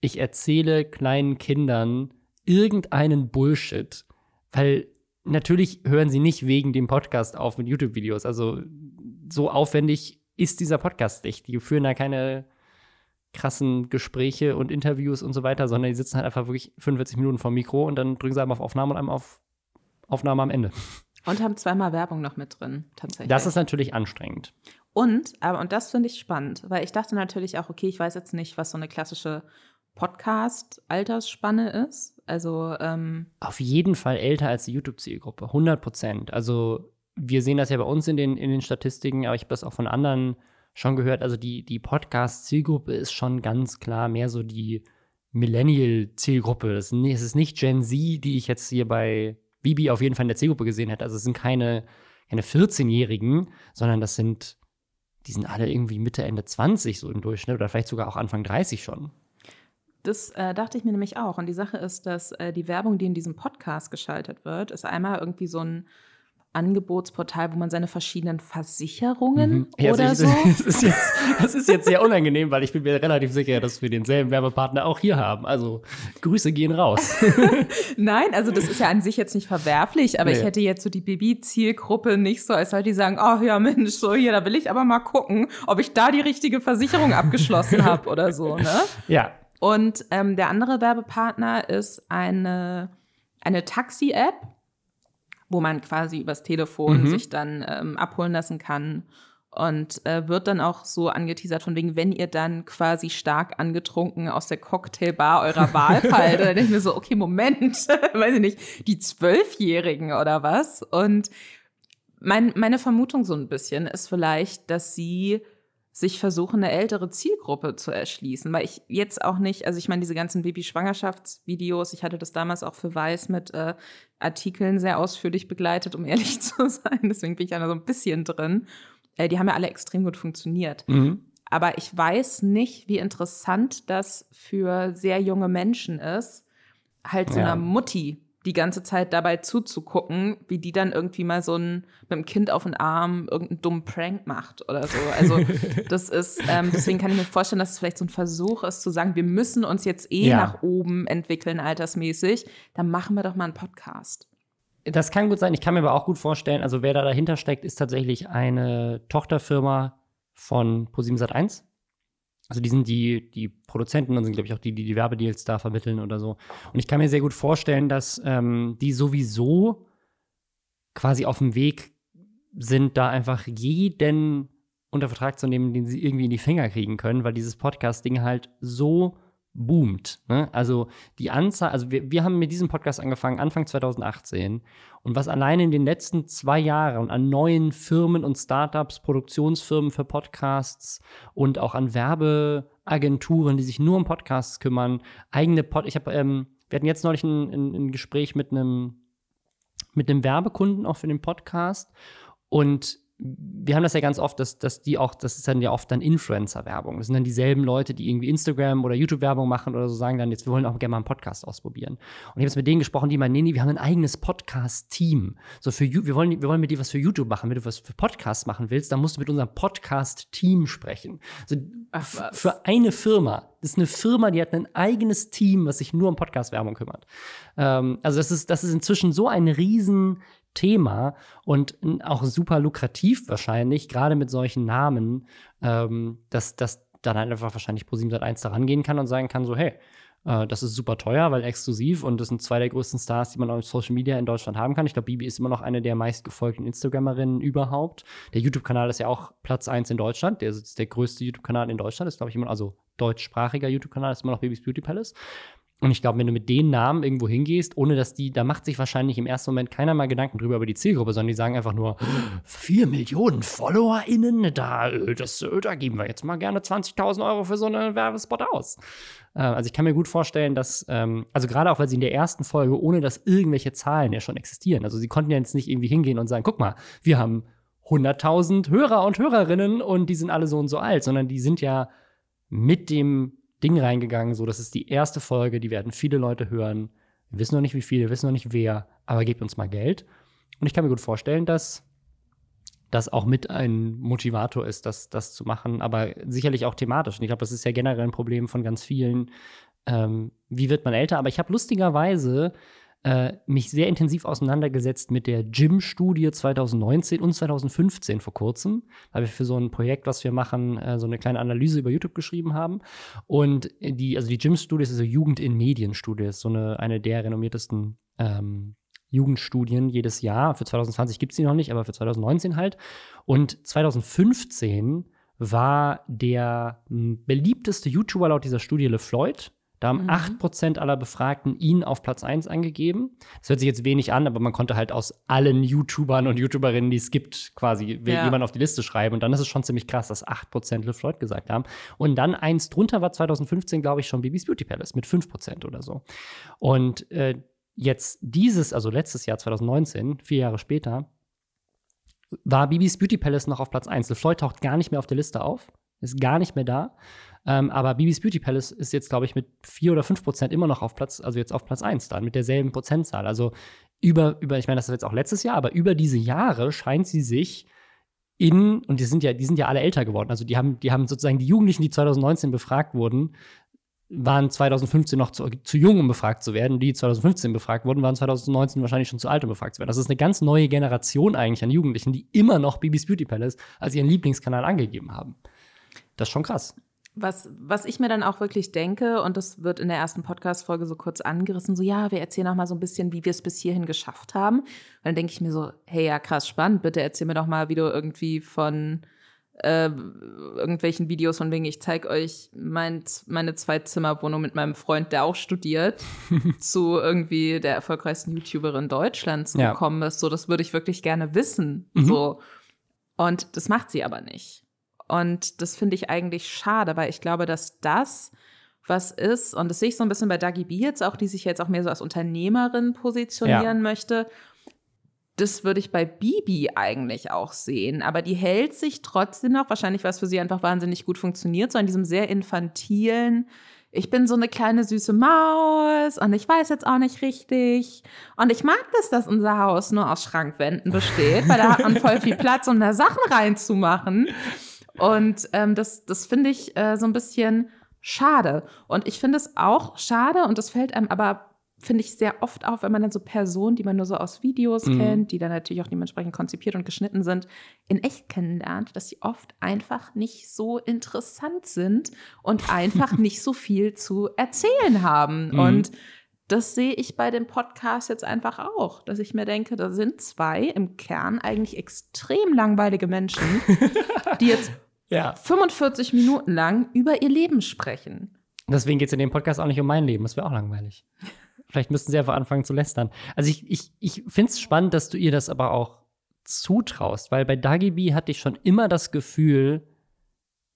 A: ich erzähle kleinen Kindern irgendeinen Bullshit, weil natürlich hören sie nicht wegen dem Podcast auf mit YouTube-Videos. Also so aufwendig ist dieser Podcast nicht. Die führen da keine krassen Gespräche und Interviews und so weiter, sondern die sitzen halt einfach wirklich 45 Minuten vor dem Mikro und dann drücken sie einmal auf Aufnahme und einmal auf Aufnahme am Ende.
B: Und haben zweimal Werbung noch mit drin, tatsächlich.
A: Das ist natürlich anstrengend.
B: Und, aber, und das finde ich spannend, weil ich dachte natürlich auch, okay, ich weiß jetzt nicht, was so eine klassische Podcast-Altersspanne ist. Also, ähm
A: Auf jeden Fall älter als die YouTube-Zielgruppe, 100 Prozent. Also, wir sehen das ja bei uns in den, in den Statistiken, aber ich habe das auch von anderen schon gehört, also die, die Podcast-Zielgruppe ist schon ganz klar mehr so die Millennial-Zielgruppe. Es ist nicht Gen Z, die ich jetzt hier bei Bibi auf jeden Fall in der Zielgruppe gesehen hätte. Also es sind keine, keine 14-Jährigen, sondern das sind, die sind alle irgendwie Mitte, Ende 20 so im Durchschnitt oder vielleicht sogar auch Anfang 30 schon.
B: Das äh, dachte ich mir nämlich auch. Und die Sache ist, dass äh, die Werbung, die in diesem Podcast geschaltet wird, ist einmal irgendwie so ein Angebotsportal, wo man seine verschiedenen Versicherungen
A: Mhm. Ja,
B: oder
A: also
B: so.
A: ich, <laughs> das, ist jetzt, das ist jetzt sehr unangenehm, weil ich bin mir relativ sicher, dass wir denselben Werbepartner auch hier haben. Also Grüße gehen raus. <laughs>
B: Nein, also das ist ja an sich jetzt nicht verwerflich, aber
A: Nee.
B: ich hätte jetzt so die Baby-Zielgruppe nicht so, als Leute, die sagen, oh ja Mensch, so hier, da will ich aber mal gucken, ob ich da die richtige Versicherung abgeschlossen habe oder so, ne? <laughs>
A: ja.
B: Und ähm, der andere Werbepartner ist eine, eine Taxi-App, wo man quasi übers Telefon
A: Mhm.
B: sich dann ähm, abholen lassen kann. Und äh, wird dann auch so angeteasert, von wegen, wenn ihr dann quasi stark angetrunken aus der Cocktailbar eurer <laughs> Wahl fallt, dann denke ich mir so, okay, Moment, <laughs> weiß ich nicht, die Zwölfjährigen oder was? Und mein, meine Vermutung so ein bisschen ist vielleicht, dass sie sich versuchen, eine ältere Zielgruppe zu erschließen, weil ich jetzt auch nicht, also ich meine, diese ganzen Baby-Schwangerschaftsvideos, ich hatte das damals auch für Weiß mit äh, Artikeln sehr ausführlich begleitet, um <laughs> ehrlich zu sein, deswegen bin ich da so ein bisschen drin. Äh, die haben ja alle extrem gut funktioniert.
A: Mhm.
B: Aber ich weiß nicht, wie interessant das für sehr junge Menschen ist, halt so
A: Ja.
B: einer Mutti die ganze Zeit dabei zuzugucken, wie die dann irgendwie mal so ein mit dem Kind auf den Arm irgendeinen dummen Prank macht oder so. Also <laughs> das ist, ähm, deswegen kann ich mir vorstellen, dass es vielleicht so ein Versuch ist zu sagen, wir müssen uns jetzt eh
A: Ja.
B: nach oben entwickeln, altersmäßig, dann machen wir doch mal einen Podcast.
A: Das kann gut sein. Ich kann mir aber auch gut vorstellen, also wer da dahinter steckt, ist tatsächlich eine Tochterfirma von ProSieben 1. Also die sind die, die Produzenten und sind, glaube ich, auch die, die die Werbedeals da vermitteln oder so. Und ich kann mir sehr gut vorstellen, dass ähm, die sowieso quasi auf dem Weg sind, da einfach jeden unter Vertrag zu nehmen, den sie irgendwie in die Finger kriegen können, weil dieses Podcast-Ding halt so boomt. Ne? Also die Anzahl, also wir, wir haben mit diesem Podcast angefangen Anfang 2018 und was allein in den letzten zwei Jahren an neuen Firmen und Startups, Produktionsfirmen für Podcasts und auch an Werbeagenturen, die sich nur um Podcasts kümmern, eigene Pod, ich habe, ähm, wir hatten jetzt neulich ein, ein, ein Gespräch mit einem mit einem Werbekunden auch für den Podcast und wir haben das ja ganz oft, dass, dass die auch, das ist dann ja oft dann Influencer-Werbung. Das sind dann dieselben Leute, die irgendwie Instagram oder YouTube-Werbung machen oder so, sagen dann jetzt, wir wollen auch gerne mal einen Podcast ausprobieren. Und ich habe jetzt mit denen gesprochen, die meinen, nee, nee, wir haben ein eigenes Podcast-Team. So für, wir wollen, wir wollen mit dir was für YouTube machen. Wenn du was für Podcasts machen willst, dann musst du mit unserem Podcast-Team sprechen. So,
B: Ach,
A: für eine Firma. Das ist eine Firma, die hat ein eigenes Team, was sich nur um Podcast-Werbung kümmert. Ähm, also das ist, das ist inzwischen so ein riesen Thema und auch super lukrativ wahrscheinlich, gerade mit solchen Namen, ähm, dass, dass dann halt einfach wahrscheinlich ProSieben Sat1 da rangehen kann und sagen kann, so, hey, äh, das ist super teuer, weil exklusiv und das sind zwei der größten Stars, die man auf Social Media in Deutschland haben kann. Ich glaube, Bibi ist immer noch eine der meistgefolgten Instagrammerinnen überhaupt. Der YouTube-Kanal ist ja auch Platz 1 in Deutschland. Der ist der größte YouTube-Kanal in Deutschland, ist, glaube ich, immer, also deutschsprachiger YouTube-Kanal ist immer noch Babys Beauty Palace. Und ich glaube, wenn du mit den Namen irgendwo hingehst, ohne dass die, da macht sich wahrscheinlich im ersten Moment keiner mal Gedanken drüber über die Zielgruppe, sondern die sagen einfach nur, vier Millionen FollowerInnen, da, äh, das, äh, da geben wir jetzt mal gerne 20.000 Euro für so einen Werbespot aus. Äh, also ich kann mir gut vorstellen, dass, ähm, also gerade auch, weil sie in der ersten Folge, ohne dass irgendwelche Zahlen ja schon existieren, also sie konnten ja jetzt nicht irgendwie hingehen und sagen, guck mal, wir haben 100.000 Hörer und Hörerinnen und die sind alle so und so alt, sondern die sind ja mit dem Ding reingegangen, so das ist die erste Folge, die werden viele Leute hören. Wir wissen noch nicht wie viele, wissen noch nicht wer, aber gebt uns mal Geld. Und ich kann mir gut vorstellen, dass das auch mit ein Motivator ist, das, das zu machen, aber sicherlich auch thematisch. Und ich glaube, das ist ja generell ein Problem von ganz vielen. Ähm, wie wird man älter? Aber ich habe lustigerweise äh, mich sehr intensiv auseinandergesetzt mit der Gym-Studie 2019 und 2015 vor kurzem, weil wir für so ein Projekt, was wir machen, äh, so eine kleine Analyse über YouTube geschrieben haben. Und die, also die Gym-Studie ist also Jugend in Medien-Studie, ist so eine, eine der renommiertesten ähm, Jugendstudien jedes Jahr. Für 2020 gibt es die noch nicht, aber für 2019 halt. Und 2015 war der beliebteste YouTuber laut dieser Studie LeFloid. Da haben
B: Mhm.
A: 8% aller Befragten ihn auf Platz 1 angegeben. Das hört sich jetzt wenig an, aber man konnte halt aus allen YouTubern und YouTuberinnen, die es gibt, quasi
B: Ja.
A: jemanden auf die Liste schreiben. Und dann ist es schon ziemlich krass, dass 8% LeFloid gesagt haben. Und dann eins drunter war 2015, glaube ich, schon Babys Beauty Palace mit 5% oder so. Und äh, jetzt dieses, also letztes Jahr 2019, vier Jahre später, war Bibis Beauty Palace noch auf Platz 1. Floyd taucht gar nicht mehr auf der Liste auf, ist gar nicht mehr da. Ähm, aber Bibis Beauty Palace ist jetzt, glaube ich, mit 4 oder 5 Prozent immer noch auf Platz, also jetzt auf Platz 1 dann, mit derselben Prozentzahl. Also über, über, ich meine, das ist jetzt auch letztes Jahr, aber über diese Jahre scheint sie sich in, und die sind ja, die sind ja alle älter geworden. Also die haben, die haben sozusagen die Jugendlichen, die 2019 befragt wurden, waren 2015 noch zu, zu jung, um befragt zu werden. Die 2015 befragt wurden, waren 2019 wahrscheinlich schon zu alt, um befragt zu werden. Das ist eine ganz neue Generation eigentlich an Jugendlichen, die immer noch Bibis Beauty Palace als ihren Lieblingskanal angegeben haben. Das ist schon krass.
B: Was, was ich mir dann auch wirklich denke, und das wird in der ersten Podcast-Folge so kurz angerissen, so ja, wir erzählen auch mal so ein bisschen, wie wir es bis hierhin geschafft haben. Und dann denke ich mir so, hey, ja, krass, spannend, bitte erzähl mir doch mal, wie du irgendwie von äh, irgendwelchen Videos von wegen, ich zeige euch mein, meine Zwei-Zimmer-Wohnung mit meinem Freund, der auch studiert, <laughs> zu irgendwie der erfolgreichsten YouTuberin Deutschlands ja. gekommen ist. So, das würde ich wirklich gerne wissen. Mhm. So. Und das macht sie aber nicht. Und das finde ich eigentlich schade, weil ich glaube, dass das was ist, und das sehe ich so ein bisschen bei Dagi B jetzt auch, die sich jetzt auch mehr so als Unternehmerin positionieren ja. möchte. Das würde ich bei Bibi eigentlich auch sehen. Aber die hält sich trotzdem noch, wahrscheinlich was für sie einfach wahnsinnig gut funktioniert, so an diesem sehr infantilen, ich bin so eine kleine süße Maus und ich weiß jetzt auch nicht richtig. Und ich mag das, dass unser Haus nur aus Schrankwänden besteht, weil da hat man voll <laughs> viel Platz, um da Sachen reinzumachen. Und ähm, das, das finde ich äh, so ein bisschen schade. Und ich finde es auch schade, und das fällt einem aber, finde ich, sehr oft auf, wenn man dann so Personen, die man nur so aus Videos mhm. kennt, die dann natürlich auch dementsprechend konzipiert und geschnitten sind, in echt kennenlernt, dass sie oft einfach nicht so interessant sind und einfach <laughs> nicht so viel zu erzählen haben. Mhm. Und das sehe ich bei dem Podcast jetzt einfach auch, dass ich mir denke, da sind zwei im Kern eigentlich extrem langweilige Menschen, <laughs> die jetzt ja. 45 Minuten lang über ihr Leben sprechen.
A: Deswegen geht es in dem Podcast auch nicht um mein Leben. Das wäre auch langweilig. Vielleicht müssten sie einfach anfangen zu lästern. Also ich, ich, ich finde es spannend, dass du ihr das aber auch zutraust, weil bei Dagi B hatte ich schon immer das Gefühl,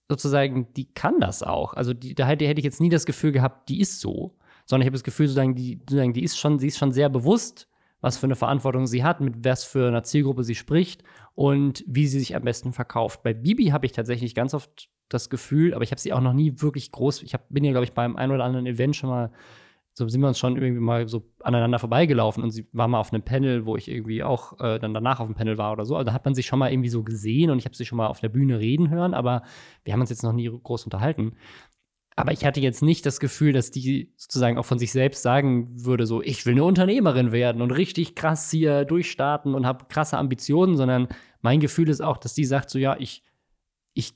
A: sozusagen, die kann das auch. Also die, da hätte, hätte ich jetzt nie das Gefühl gehabt, die ist so, sondern ich habe das Gefühl, sozusagen, die, sozusagen, die ist schon, sie ist schon sehr bewusst, was für eine Verantwortung sie hat, mit was für einer Zielgruppe sie spricht und wie sie sich am besten verkauft. Bei Bibi habe ich tatsächlich ganz oft das Gefühl, aber ich habe sie auch noch nie wirklich groß. Ich hab, bin ja, glaube ich, beim einen oder anderen Event schon mal, so sind wir uns schon irgendwie mal so aneinander vorbeigelaufen und sie war mal auf einem Panel, wo ich irgendwie auch äh, dann danach auf dem Panel war oder so. Also da hat man sich schon mal irgendwie so gesehen und ich habe sie schon mal auf der Bühne reden hören, aber wir haben uns jetzt noch nie groß unterhalten. Aber ich hatte jetzt nicht das Gefühl, dass die sozusagen auch von sich selbst sagen würde, so, ich will eine Unternehmerin werden und richtig krass hier durchstarten und habe krasse Ambitionen, sondern mein Gefühl ist auch, dass die sagt, so, ja, ich, ich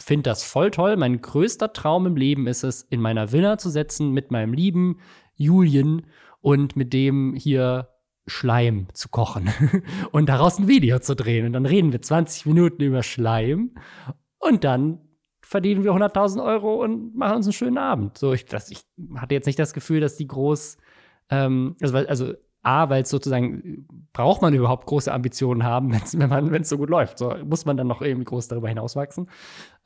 A: finde das voll toll. Mein größter Traum im Leben ist es, in meiner Villa zu setzen mit meinem lieben Julien und mit dem hier Schleim zu kochen <laughs> und daraus ein Video zu drehen. Und dann reden wir 20 Minuten über Schleim und dann verdienen wir 100.000 Euro und machen uns einen schönen Abend. So, ich, das, ich hatte jetzt nicht das Gefühl, dass die groß, ähm, also, also A, weil es sozusagen, braucht man überhaupt große Ambitionen haben, <laughs> wenn man, wenn es so gut läuft. So muss man dann noch irgendwie groß darüber hinauswachsen.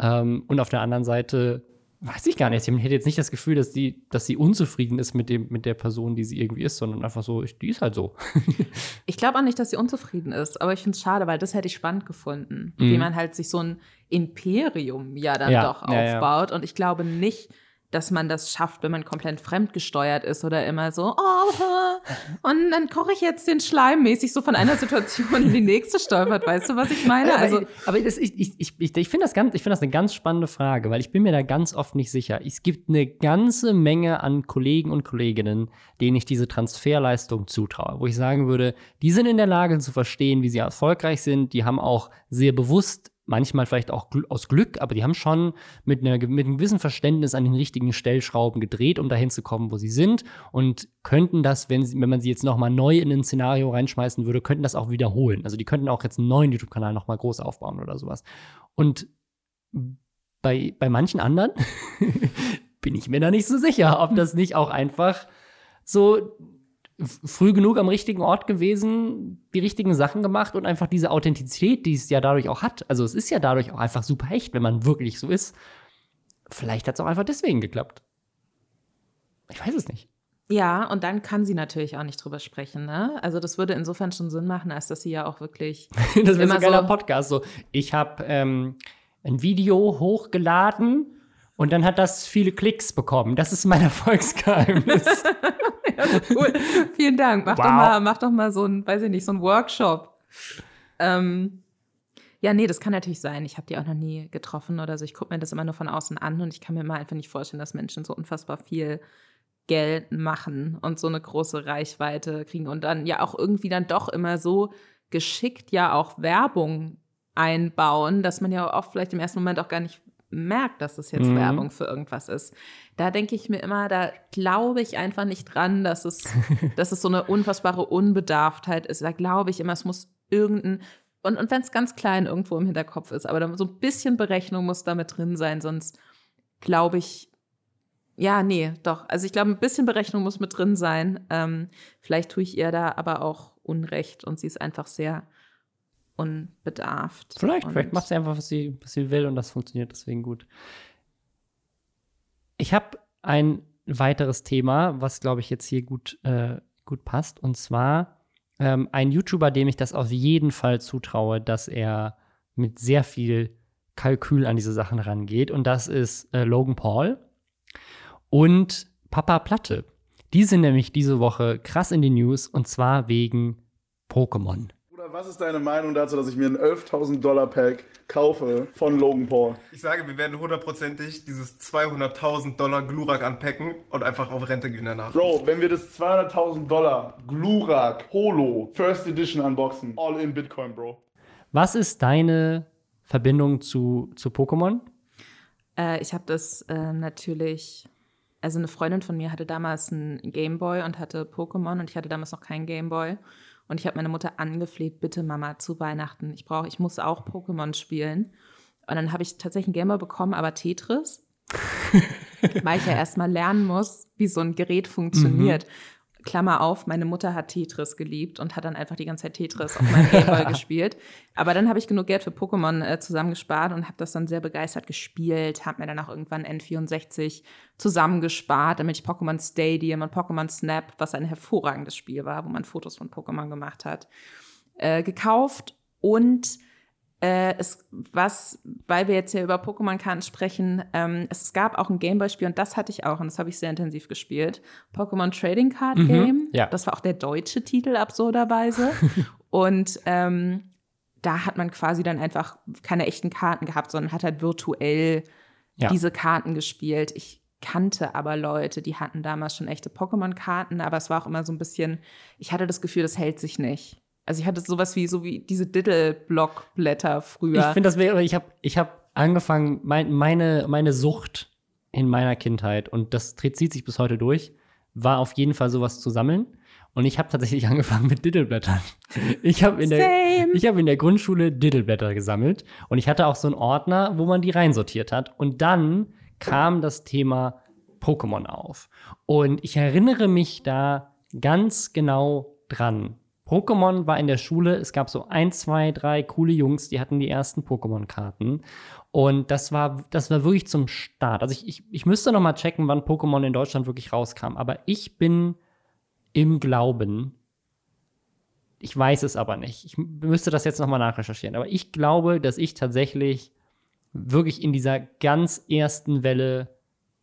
A: Ähm, und auf der anderen Seite weiß ich gar nicht. Ich hätte jetzt nicht das Gefühl, dass sie, dass sie unzufrieden ist mit, dem, mit der Person, die sie irgendwie ist, sondern einfach so, die ist halt so. <laughs>
B: ich glaube auch nicht, dass sie unzufrieden ist, aber ich finde es schade, weil das hätte ich spannend gefunden, mhm. wie man halt sich so ein Imperium ja dann ja, doch aufbaut. Ja, ja. Und ich glaube nicht, dass man das schafft, wenn man komplett fremdgesteuert ist oder immer so, oh, und dann koche ich jetzt den Schleim mäßig so von einer Situation in die nächste stolpert. Weißt du, was ich meine?
A: Also, aber das, ich, ich, ich, ich finde das, ganz, ich find das eine ganz spannende Frage, weil ich bin mir da ganz oft nicht sicher. Es gibt eine ganze Menge an Kollegen und Kolleginnen, denen ich diese Transferleistung zutraue, wo ich sagen würde, die sind in der Lage zu verstehen, wie sie erfolgreich sind, die haben auch sehr bewusst manchmal vielleicht auch aus Glück, aber die haben schon mit, einer, mit einem gewissen Verständnis an den richtigen Stellschrauben gedreht, um dahin zu kommen, wo sie sind und könnten das, wenn, sie, wenn man sie jetzt nochmal neu in ein Szenario reinschmeißen würde, könnten das auch wiederholen. Also die könnten auch jetzt einen neuen YouTube-Kanal nochmal groß aufbauen oder sowas. Und bei, bei manchen anderen <laughs> bin ich mir da nicht so sicher, ob das nicht auch einfach so früh genug am richtigen Ort gewesen, die richtigen Sachen gemacht und einfach diese Authentizität, die es ja dadurch auch hat. Also es ist ja dadurch auch einfach super echt, wenn man wirklich so ist. Vielleicht hat es auch einfach deswegen geklappt. Ich weiß es nicht.
B: Ja, und dann kann sie natürlich auch nicht drüber sprechen, ne? Also das würde insofern schon Sinn machen, als dass sie ja auch wirklich <laughs>
A: das wäre so ein geiler
B: so-
A: Podcast. So, ich habe ähm, ein Video hochgeladen und dann hat das viele Klicks bekommen. Das ist mein <laughs> Erfolgsgeheimnis. <laughs>
B: cool. Vielen Dank. Mach,
A: Wow.
B: doch mal, mach doch mal so ein, weiß ich nicht, so ein Workshop. Ähm, ja, nee, das kann natürlich sein. Ich habe die auch noch nie getroffen oder so. Ich gucke mir das immer nur von außen an und ich kann mir immer einfach nicht vorstellen, dass Menschen so unfassbar viel Geld machen und so eine große Reichweite kriegen und dann ja auch irgendwie dann doch immer so geschickt ja auch Werbung einbauen, dass man ja oft vielleicht im ersten Moment auch gar nicht merkt, dass es jetzt
A: Mhm.
B: Werbung für irgendwas ist. Da denke ich mir immer, da glaube ich einfach nicht dran, dass es, <laughs> dass es so eine unfassbare Unbedarftheit ist. Da glaube ich immer, es muss irgendein, und, und wenn es ganz klein irgendwo im Hinterkopf ist, aber da, so ein bisschen Berechnung muss da mit drin sein, sonst glaube ich, ja, nee, doch. Also ich glaube, ein bisschen Berechnung muss mit drin sein. Ähm, vielleicht tue ich ihr da aber auch Unrecht und sie ist einfach sehr unbedarft.
A: vielleicht, vielleicht macht sie einfach, was sie, was sie will und das funktioniert deswegen gut. Ich habe ein weiteres Thema, was, glaube ich, jetzt hier gut, äh, gut passt. Und zwar ähm, ein YouTuber, dem ich das auf jeden Fall zutraue, dass er mit sehr viel Kalkül an diese Sachen rangeht. Und das ist äh, Logan Paul und Papa Platte. Die sind nämlich diese Woche krass in die News und zwar wegen Pokémon.
E: Was ist deine Meinung dazu, dass ich mir ein 11.000 Dollar Pack kaufe von Logan Paul?
F: Ich sage, wir werden hundertprozentig dieses 200.000 Dollar Glurak anpacken und einfach auf Rente gehen danach.
E: Bro, wenn wir das 200.000 Dollar Glurak Holo First Edition unboxen, all in Bitcoin, Bro.
A: Was ist deine Verbindung zu, zu Pokémon?
B: Äh, ich habe das ähm, natürlich, also eine Freundin von mir hatte damals einen Gameboy und hatte Pokémon und ich hatte damals noch keinen Gameboy. Und ich habe meine Mutter angefleht, bitte Mama, zu Weihnachten, ich brauche, ich muss auch Pokémon spielen. Und dann habe ich tatsächlich einen Gameboy bekommen, aber Tetris. <laughs> weil ich ja erstmal lernen muss, wie so ein Gerät funktioniert. Klammer auf, meine Mutter hat Tetris geliebt und hat dann einfach die ganze Zeit Tetris auf meinem <laughs> Gameboy gespielt. Aber dann habe ich genug Geld für Pokémon äh, zusammengespart und habe das dann sehr begeistert gespielt, habe mir dann auch irgendwann N64 zusammengespart, damit ich Pokémon Stadium und Pokémon Snap, was ein hervorragendes Spiel war, wo man Fotos von Pokémon gemacht hat, äh, gekauft und äh, es, was, weil wir jetzt hier über Pokémon-Karten sprechen, ähm, es gab auch ein Gameboy-Spiel und das hatte ich auch und das habe ich sehr intensiv gespielt. Pokémon Trading Card Game.
A: ja.
B: Das war auch der deutsche Titel absurderweise. <laughs> und ähm, da hat man quasi dann einfach keine echten Karten gehabt, sondern hat halt virtuell
A: Ja.
B: diese Karten gespielt. Ich kannte aber Leute, die hatten damals schon echte Pokémon-Karten, aber es war auch immer so ein bisschen, ich hatte das Gefühl, das hält sich nicht. Also ich hatte sowas wie so wie diese Diddle-Block-Blätter früher.
A: Ich finde das wäre, ich habe ich hab angefangen, mein, meine, meine Sucht in meiner Kindheit, und das zieht sich bis heute durch, war auf jeden Fall sowas zu sammeln. Und ich habe tatsächlich <laughs> angefangen mit Diddleblättern. Ich habe in, der- ich hab in der Grundschule Diddleblätter gesammelt und ich hatte auch so einen Ordner, wo man die reinsortiert hat. Und dann kam das Thema Pokémon auf. Und ich erinnere mich da ganz genau dran. Pokémon war in der Schule, es gab so ein, zwei, drei coole Jungs, die hatten die ersten Pokémon-Karten. Und das war, das war wirklich zum Start. Also ich, ich, ich müsste noch mal checken, wann Pokémon in Deutschland wirklich rauskam. Aber ich bin im Glauben, ich weiß es aber nicht. Ich müsste das jetzt noch mal nachrecherchieren. Aber ich glaube, dass ich tatsächlich wirklich in dieser ganz ersten Welle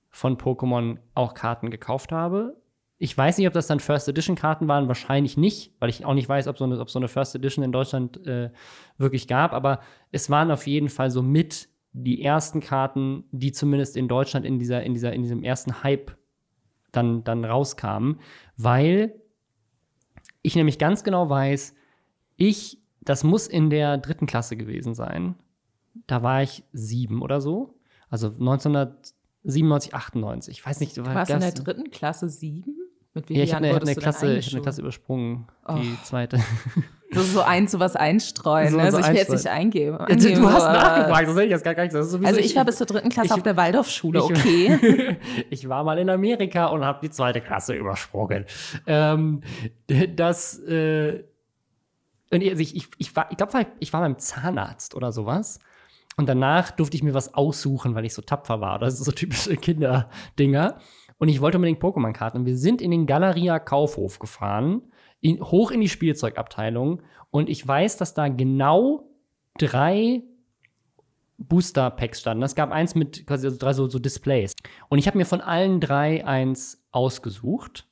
A: von Pokémon auch Karten gekauft habe. Ich weiß nicht, ob das dann First Edition Karten waren, wahrscheinlich nicht, weil ich auch nicht weiß, ob so eine, ob so eine First Edition in Deutschland äh, wirklich gab, aber es waren auf jeden Fall so mit die ersten Karten, die zumindest in Deutschland in dieser, in dieser, in diesem ersten Hype dann, dann rauskamen, weil ich nämlich ganz genau weiß, ich, das muss in der dritten Klasse gewesen sein. Da war ich sieben oder so. Also 1997, 98. Ich weiß nicht,
B: du warst in der dritten Klasse sieben? Mit wie
A: ja, ich habe eine, eine, Klasse, ich hab eine? Klasse übersprungen, die
B: Och.
A: zweite. <laughs>
B: Das ist so ein zu was einstreuen.
A: So-
B: ne? also
A: so
B: ich will jetzt nicht eingeben.
A: Ja, du, hast nachgefragt, das hätte ich jetzt gar gar nicht
B: Also ich war bis zur dritten Klasse
A: ich-
B: auf der Waldorfschule,
A: ich-
B: okay. <laughs>
A: ich war mal in Amerika und habe die zweite Klasse übersprungen. Ähm, das, äh, und also ich, ich, ich war, ich glaube, ich war beim Zahnarzt oder sowas. Und danach durfte ich mir was aussuchen, weil ich so tapfer war. Das ist so typische Kinderdinger. Und ich wollte unbedingt Pokémon-Karten. Und wir sind in den Galeria Kaufhof gefahren, in, hoch in die Spielzeugabteilung. Und ich weiß, dass da genau drei Booster-Packs standen. Es gab eins mit quasi also drei so, so Displays. Und ich habe mir von allen drei eins ausgesucht.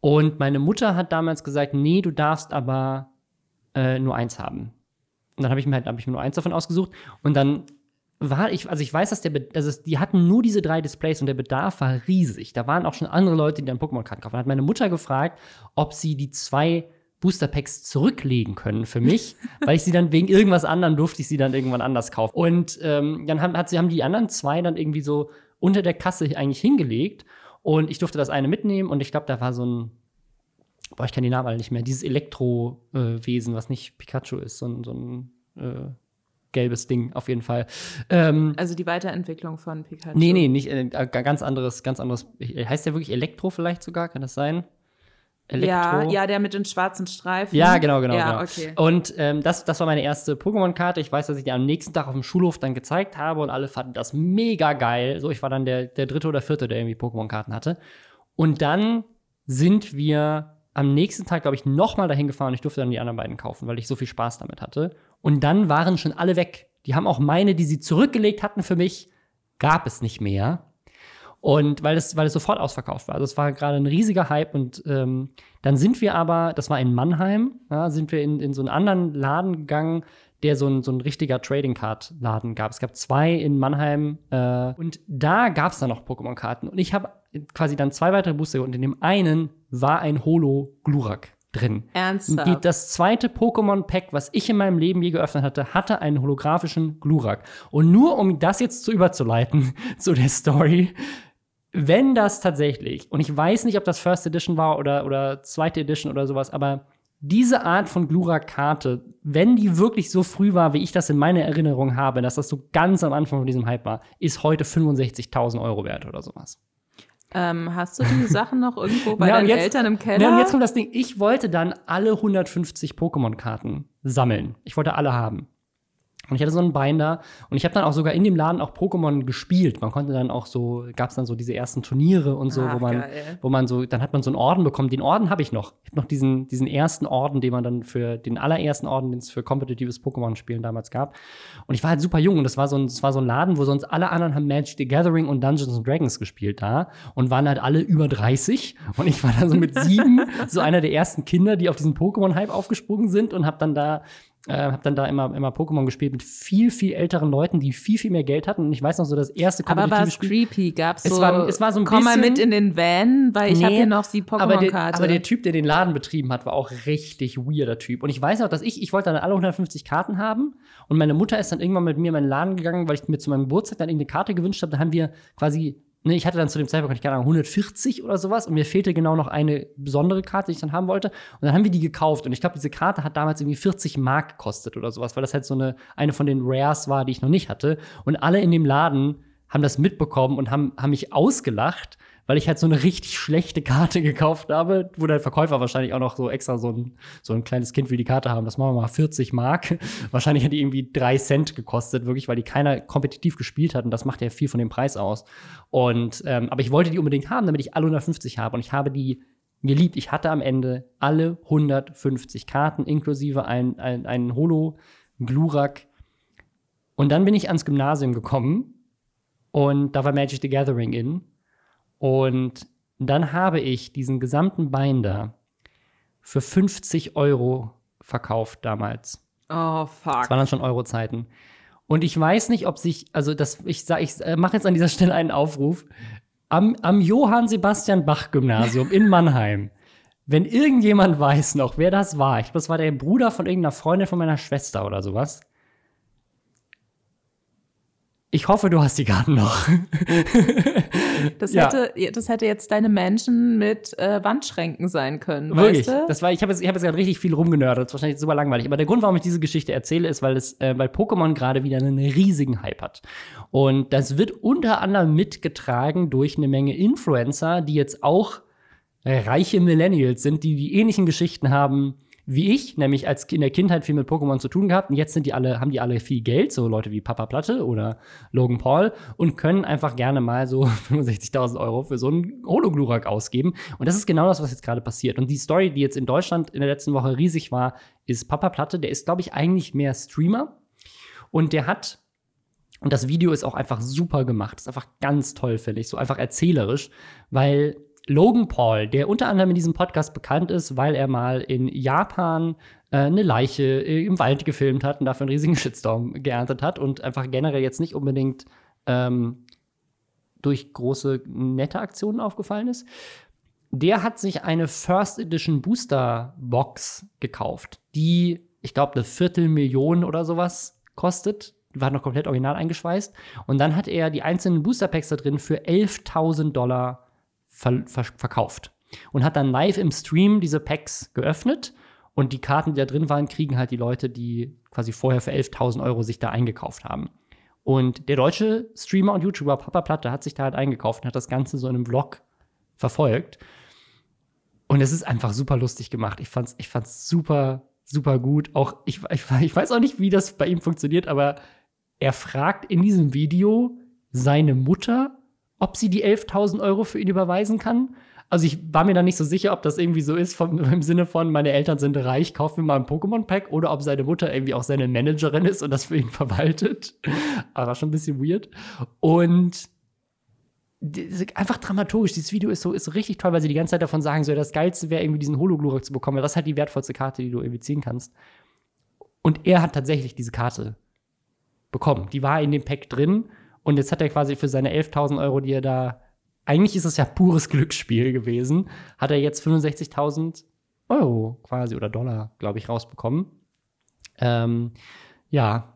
A: Und meine Mutter hat damals gesagt, nee, du darfst aber äh, nur eins haben. Und dann habe ich mir halt hab ich mir nur eins davon ausgesucht. Und dann war ich, also ich weiß, dass der, also die hatten nur diese drei Displays und der Bedarf war riesig. Da waren auch schon andere Leute, die dann Pokémon-Karten kaufen. Dann hat meine Mutter gefragt, ob sie die zwei Booster Packs zurücklegen können für mich, <laughs> weil ich sie dann wegen irgendwas anderem durfte ich sie dann irgendwann anders kaufen. Und ähm, dann haben, hat sie, haben die anderen zwei dann irgendwie so unter der Kasse eigentlich hingelegt und ich durfte das eine mitnehmen und ich glaube, da war so ein, boah, ich kann die Namen alle nicht mehr, dieses Elektrowesen, äh, was nicht Pikachu ist, so ein, so ein äh, gelbes Ding auf jeden Fall. Ähm,
B: also die Weiterentwicklung von Pikachu.
A: Nee, nee, nicht äh, ganz anderes, ganz anderes. Heißt der wirklich Elektro vielleicht sogar? Kann das sein?
B: Elektro. Ja, ja, der mit den schwarzen Streifen.
A: Ja, genau, genau.
B: Ja,
A: genau.
B: okay.
A: Und ähm, das, das war meine erste Pokémon-Karte. Ich weiß, dass ich die am nächsten Tag auf dem Schulhof dann gezeigt habe und alle fanden das mega geil. So, ich war dann der, der dritte oder vierte, der irgendwie Pokémon-Karten hatte. Und dann sind wir am nächsten Tag, glaube ich, nochmal dahin gefahren ich durfte dann die anderen beiden kaufen, weil ich so viel Spaß damit hatte. Und dann waren schon alle weg. Die haben auch meine, die sie zurückgelegt hatten für mich, gab es nicht mehr. Und weil es, weil es sofort ausverkauft war. Also es war gerade ein riesiger Hype. Und ähm, dann sind wir aber, das war in Mannheim, ja, sind wir in, in so einen anderen Laden gegangen, der so ein, so ein richtiger Trading Card Laden gab. Es gab zwei in Mannheim äh, und da gab es dann noch Pokémon-Karten. Und ich habe quasi dann zwei weitere Booster und in dem einen war ein Holo Glurak drin.
B: Ernsthaft?
A: Die, das zweite Pokémon-Pack, was ich in meinem Leben je geöffnet hatte, hatte einen holographischen Glurak. Und nur um das jetzt zu überzuleiten <laughs> zu der Story, wenn das tatsächlich, und ich weiß nicht, ob das First Edition war oder, oder zweite Edition oder sowas, aber diese Art von Glurak-Karte, wenn die wirklich so früh war, wie ich das in meiner Erinnerung habe, dass das so ganz am Anfang von diesem Hype war, ist heute 65.000 Euro wert oder sowas.
B: Ähm, hast du die Sachen noch irgendwo bei
A: Ja,
B: deinen
A: jetzt-
B: Eltern im Keller?
A: Ja, und jetzt kommt das Ding. Ich wollte dann alle 150 Pokémon-Karten sammeln. Ich wollte alle haben. Und ich hatte so einen Binder und ich habe dann auch sogar in dem Laden auch Pokémon gespielt. Man konnte dann auch so, gab es dann so diese ersten Turniere und so,
B: Ach,
A: wo man,
B: geil.
A: wo man so, dann hat man so einen Orden bekommen. Den Orden habe ich noch. Ich habe noch diesen, diesen ersten Orden, den man dann für den allerersten Orden, den es für kompetitives Pokémon-Spielen damals gab. Und ich war halt super jung und das war so ein, das war so ein Laden, wo sonst alle anderen haben Magic the Gathering und Dungeons and Dragons gespielt da und waren halt alle über 30 und ich war dann so mit sieben <laughs> so einer der ersten Kinder, die auf diesen Pokémon-Hype aufgesprungen sind und habe dann da äh, habe dann da immer, immer Pokémon gespielt mit viel, viel älteren Leuten, die viel, viel mehr Geld hatten. Und ich weiß noch so, das erste
B: Aber war es creepy? Gab's
A: Es
B: so,
A: war- es war so ein
B: komm mal
A: bisschen-
B: mit in den Van, weil ich habe
A: Nee,
B: hier noch die
A: aber
B: Pokémon-Karte.
A: aber der Typ, der den Laden betrieben hat, war auch richtig weirder Typ. Und ich weiß noch, dass ich, ich wollte dann alle 150 Karten haben. Und meine Mutter ist dann irgendwann mit mir in meinen Laden gegangen, weil ich mir zu meinem Geburtstag dann irgendeine Karte gewünscht habe. Da haben wir quasi, ne, ich hatte dann zu dem Zeitpunkt, ich keine Ahnung, 140 oder sowas. Und mir fehlte genau noch eine besondere Karte, die ich dann haben wollte. Und dann haben wir die gekauft. Und ich glaube, diese Karte hat damals irgendwie 40 Mark gekostet oder sowas, weil das halt so eine, eine von den Rares war, die ich noch nicht hatte. Und alle in dem Laden haben das mitbekommen und haben, haben mich ausgelacht, weil ich halt so eine richtig schlechte Karte <laughs> gekauft habe, wo der Verkäufer wahrscheinlich auch noch so extra so ein, so ein kleines Kind will die Karte haben. Das machen wir mal 40 Mark. <laughs> wahrscheinlich hat die irgendwie drei Cent gekostet, wirklich, weil die keiner kompetitiv gespielt hat und das macht ja viel von dem Preis aus. Und ähm, aber ich wollte die unbedingt haben, damit ich alle 150 habe und ich habe die geliebt. Ich hatte am Ende alle 150 Karten inklusive ein, ein, einen Holo, Glurak. Und dann bin ich ans Gymnasium gekommen und da war Magic the Gathering in. Und dann habe ich diesen gesamten Binder für 50 Euro verkauft damals.
B: oh, fuck.
A: Das waren dann schon Euro-Zeiten. Und ich weiß nicht, ob sich, also das, ich sag, ich äh, mache jetzt an dieser <laughs> Stelle einen Aufruf. Am, am Johann Sebastian Bach Gymnasium in Mannheim. Wenn irgendjemand weiß noch, wer das war, ich glaube, das war der Bruder von irgendeiner Freundin von meiner Schwester oder sowas. Ich hoffe, du hast die Karten noch. <laughs>
B: Das,
A: Ja.
B: hätte, das hätte jetzt deine Menschen mit äh, Wandschränken sein können,
A: Wirklich.
B: weißt du?
A: Das war, ich habe jetzt, ich hab jetzt gerade richtig viel rumgenördet. Das ist wahrscheinlich super langweilig. Aber der Grund, warum ich diese Geschichte erzähle, ist, weil es, äh, weil Pokémon gerade wieder einen riesigen Hype hat. Und das wird unter anderem mitgetragen durch eine Menge Influencer, die jetzt auch äh, reiche Millennials sind, die die ähnlichen Geschichten haben wie ich, nämlich als in der Kindheit viel mit Pokémon zu tun gehabt. Und jetzt sind die alle, haben die alle viel Geld, so Leute wie Papa Platte oder Logan Paul, und können einfach gerne mal so <laughs> 65.000 Euro für so einen Hologlurak ausgeben. Und das ist genau das, was jetzt gerade passiert. Und die Story, die jetzt in Deutschland in der letzten Woche riesig war, ist Papa Platte. Der ist, glaube ich, eigentlich mehr Streamer. Und der hat und das Video ist auch einfach super gemacht. Ist einfach ganz toll, finde ich. So einfach erzählerisch, weil Logan Paul, der unter anderem in diesem Podcast bekannt ist, weil er mal in Japan äh, eine Leiche äh, im Wald gefilmt hat und dafür einen riesigen <laughs> Shitstorm geerntet hat und einfach generell jetzt nicht unbedingt ähm, durch große nette Aktionen aufgefallen ist. Der hat sich eine First Edition Booster Box gekauft, die, ich glaube, eine Viertelmillion oder sowas kostet war noch komplett original eingeschweißt. Und dann hat er die einzelnen Booster Packs da drin für 11.000 Dollar ver ver verkauft. Und hat dann live im Stream diese Packs geöffnet. Und die Karten, die da drin waren, kriegen halt die Leute, die quasi vorher für 11.000 Euro sich da eingekauft haben. Und der deutsche Streamer und YouTuber Papa Platte hat sich da halt eingekauft und hat das Ganze so in einem Vlog verfolgt. Und es ist einfach super lustig gemacht. Ich fand's, ich fand's super, super gut. Auch ich, ich, ich weiß auch nicht, wie das bei ihm funktioniert, aber er fragt in diesem Video seine Mutter, ob sie die 11.000 Euro für ihn überweisen kann. Also ich war mir da nicht so sicher, ob das irgendwie so ist vom, <laughs> im Sinne von, meine Eltern sind reich, kauf mir mal ein Pokémon-Pack oder ob seine Mutter irgendwie auch seine Managerin ist und das für ihn <laughs> verwaltet. Aber schon ein bisschen weird. Und einfach dramaturgisch. Dieses Video ist so, ist so richtig toll, weil sie die ganze Zeit davon sagen, so das Geilste wäre irgendwie diesen Hologlurak zu bekommen, weil das ist halt die wertvollste Karte, die du irgendwie ziehen kannst. Und er hat tatsächlich diese Karte bekommen. Die war in dem Pack drin und jetzt hat er quasi für seine 11.000 Euro, die er da, eigentlich ist es ja pures Glücksspiel gewesen, hat er jetzt 65.000 Euro quasi oder Dollar, glaube ich, rausbekommen. Ähm, ja.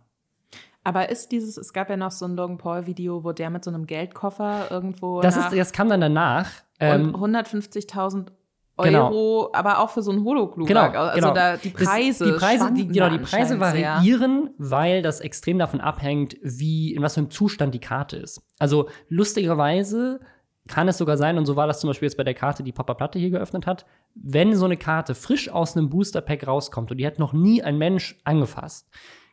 B: Aber ist dieses, es gab ja noch so ein Logan Paul-Video, wo der mit so einem Geldkoffer irgendwo.
A: Das, ist, das kam dann danach.
B: Ähm, 150.000 Genau. Euro, aber auch für so ein Hologlurak.
A: Genau,
B: also
A: genau.
B: da die Preise,
A: das, die Preise, die, genau, die Preise variieren, sehr. weil das extrem davon abhängt, wie in was für einem Zustand die Karte ist. Also lustigerweise kann es sogar sein, und so war das zum Beispiel jetzt bei der Karte, die Papa Platte hier geöffnet hat, wenn so eine Karte frisch aus einem Booster Pack rauskommt und die hat noch nie ein Mensch angefasst,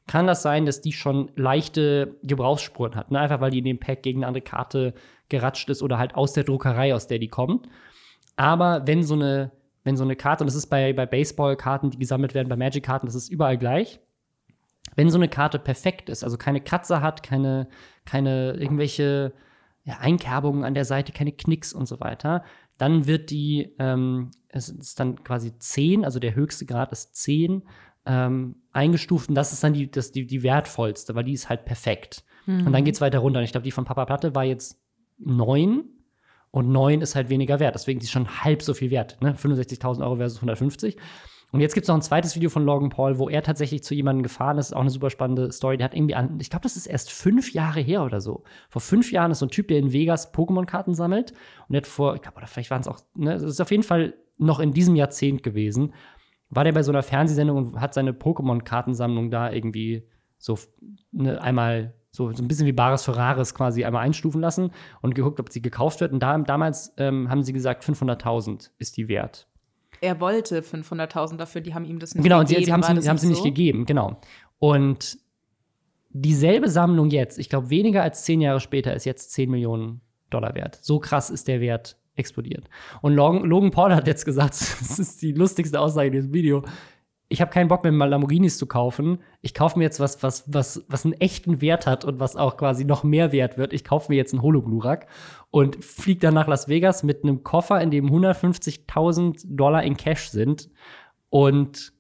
A: kann das sein, dass die schon leichte Gebrauchsspuren hat. Ne? Einfach weil die in dem Pack gegen eine andere Karte geratscht ist oder halt aus der Druckerei, aus der die kommt. Aber wenn so eine, wenn so eine Karte, und das ist bei, bei Baseball-Karten, die gesammelt werden, bei Magic-Karten, das ist überall gleich. Wenn so eine Karte perfekt ist, also keine Kratzer hat, keine, keine irgendwelche ja, Einkerbungen an der Seite, keine Knicks und so weiter, dann wird die, ähm, es ist dann quasi 10, also der höchste Grad ist 10, ähm, eingestuft und das ist dann die, das, die, die wertvollste, weil die ist halt perfekt. Mhm. Und dann geht es weiter runter. Und ich glaube, die von Papa Platte war jetzt 9 und 9 ist halt weniger wert. Deswegen ist sie schon halb so viel wert. Ne? 65.000 Euro versus 150. Und jetzt gibt es noch ein zweites Video von Logan Paul, wo er tatsächlich zu jemandem gefahren ist. Auch eine super spannende Story. Der hat irgendwie an, ich glaube, das ist erst fünf Jahre her oder so. Vor fünf Jahren ist so ein Typ, der in Vegas Pokémon-Karten sammelt. Und der hat vor, ich glaube, oder vielleicht waren es auch, ne, das ist auf jeden Fall noch in diesem Jahrzehnt gewesen. War der bei so einer Fernsehsendung und hat seine Pokémon-Kartensammlung da irgendwie so ne, einmal so, so ein bisschen wie Bares Ferraris quasi einmal einstufen lassen und geguckt, ob sie gekauft wird. Und da, damals ähm, haben sie gesagt, 500.000 ist die wert.
B: Er wollte 500.000 dafür, die haben ihm das nicht
A: genau,
B: gegeben.
A: Genau, und sie, sie haben sie so? nicht gegeben, genau. Und dieselbe Sammlung jetzt, ich glaube, weniger als zehn Jahre später, ist jetzt 10 Millionen Dollar wert. So krass ist der Wert explodiert. Und Logan, Logan Paul hat jetzt gesagt, <laughs> das ist die lustigste Aussage in diesem Video, ich habe keinen Bock mehr, mal Lamborghinis zu kaufen. Ich kaufe mir jetzt was, was, was, was einen echten Wert hat und was auch quasi noch mehr wert wird. Ich kaufe mir jetzt einen Hologlurak und fliege dann nach Las Vegas mit einem Koffer, in dem 150.000 Dollar in Cash sind und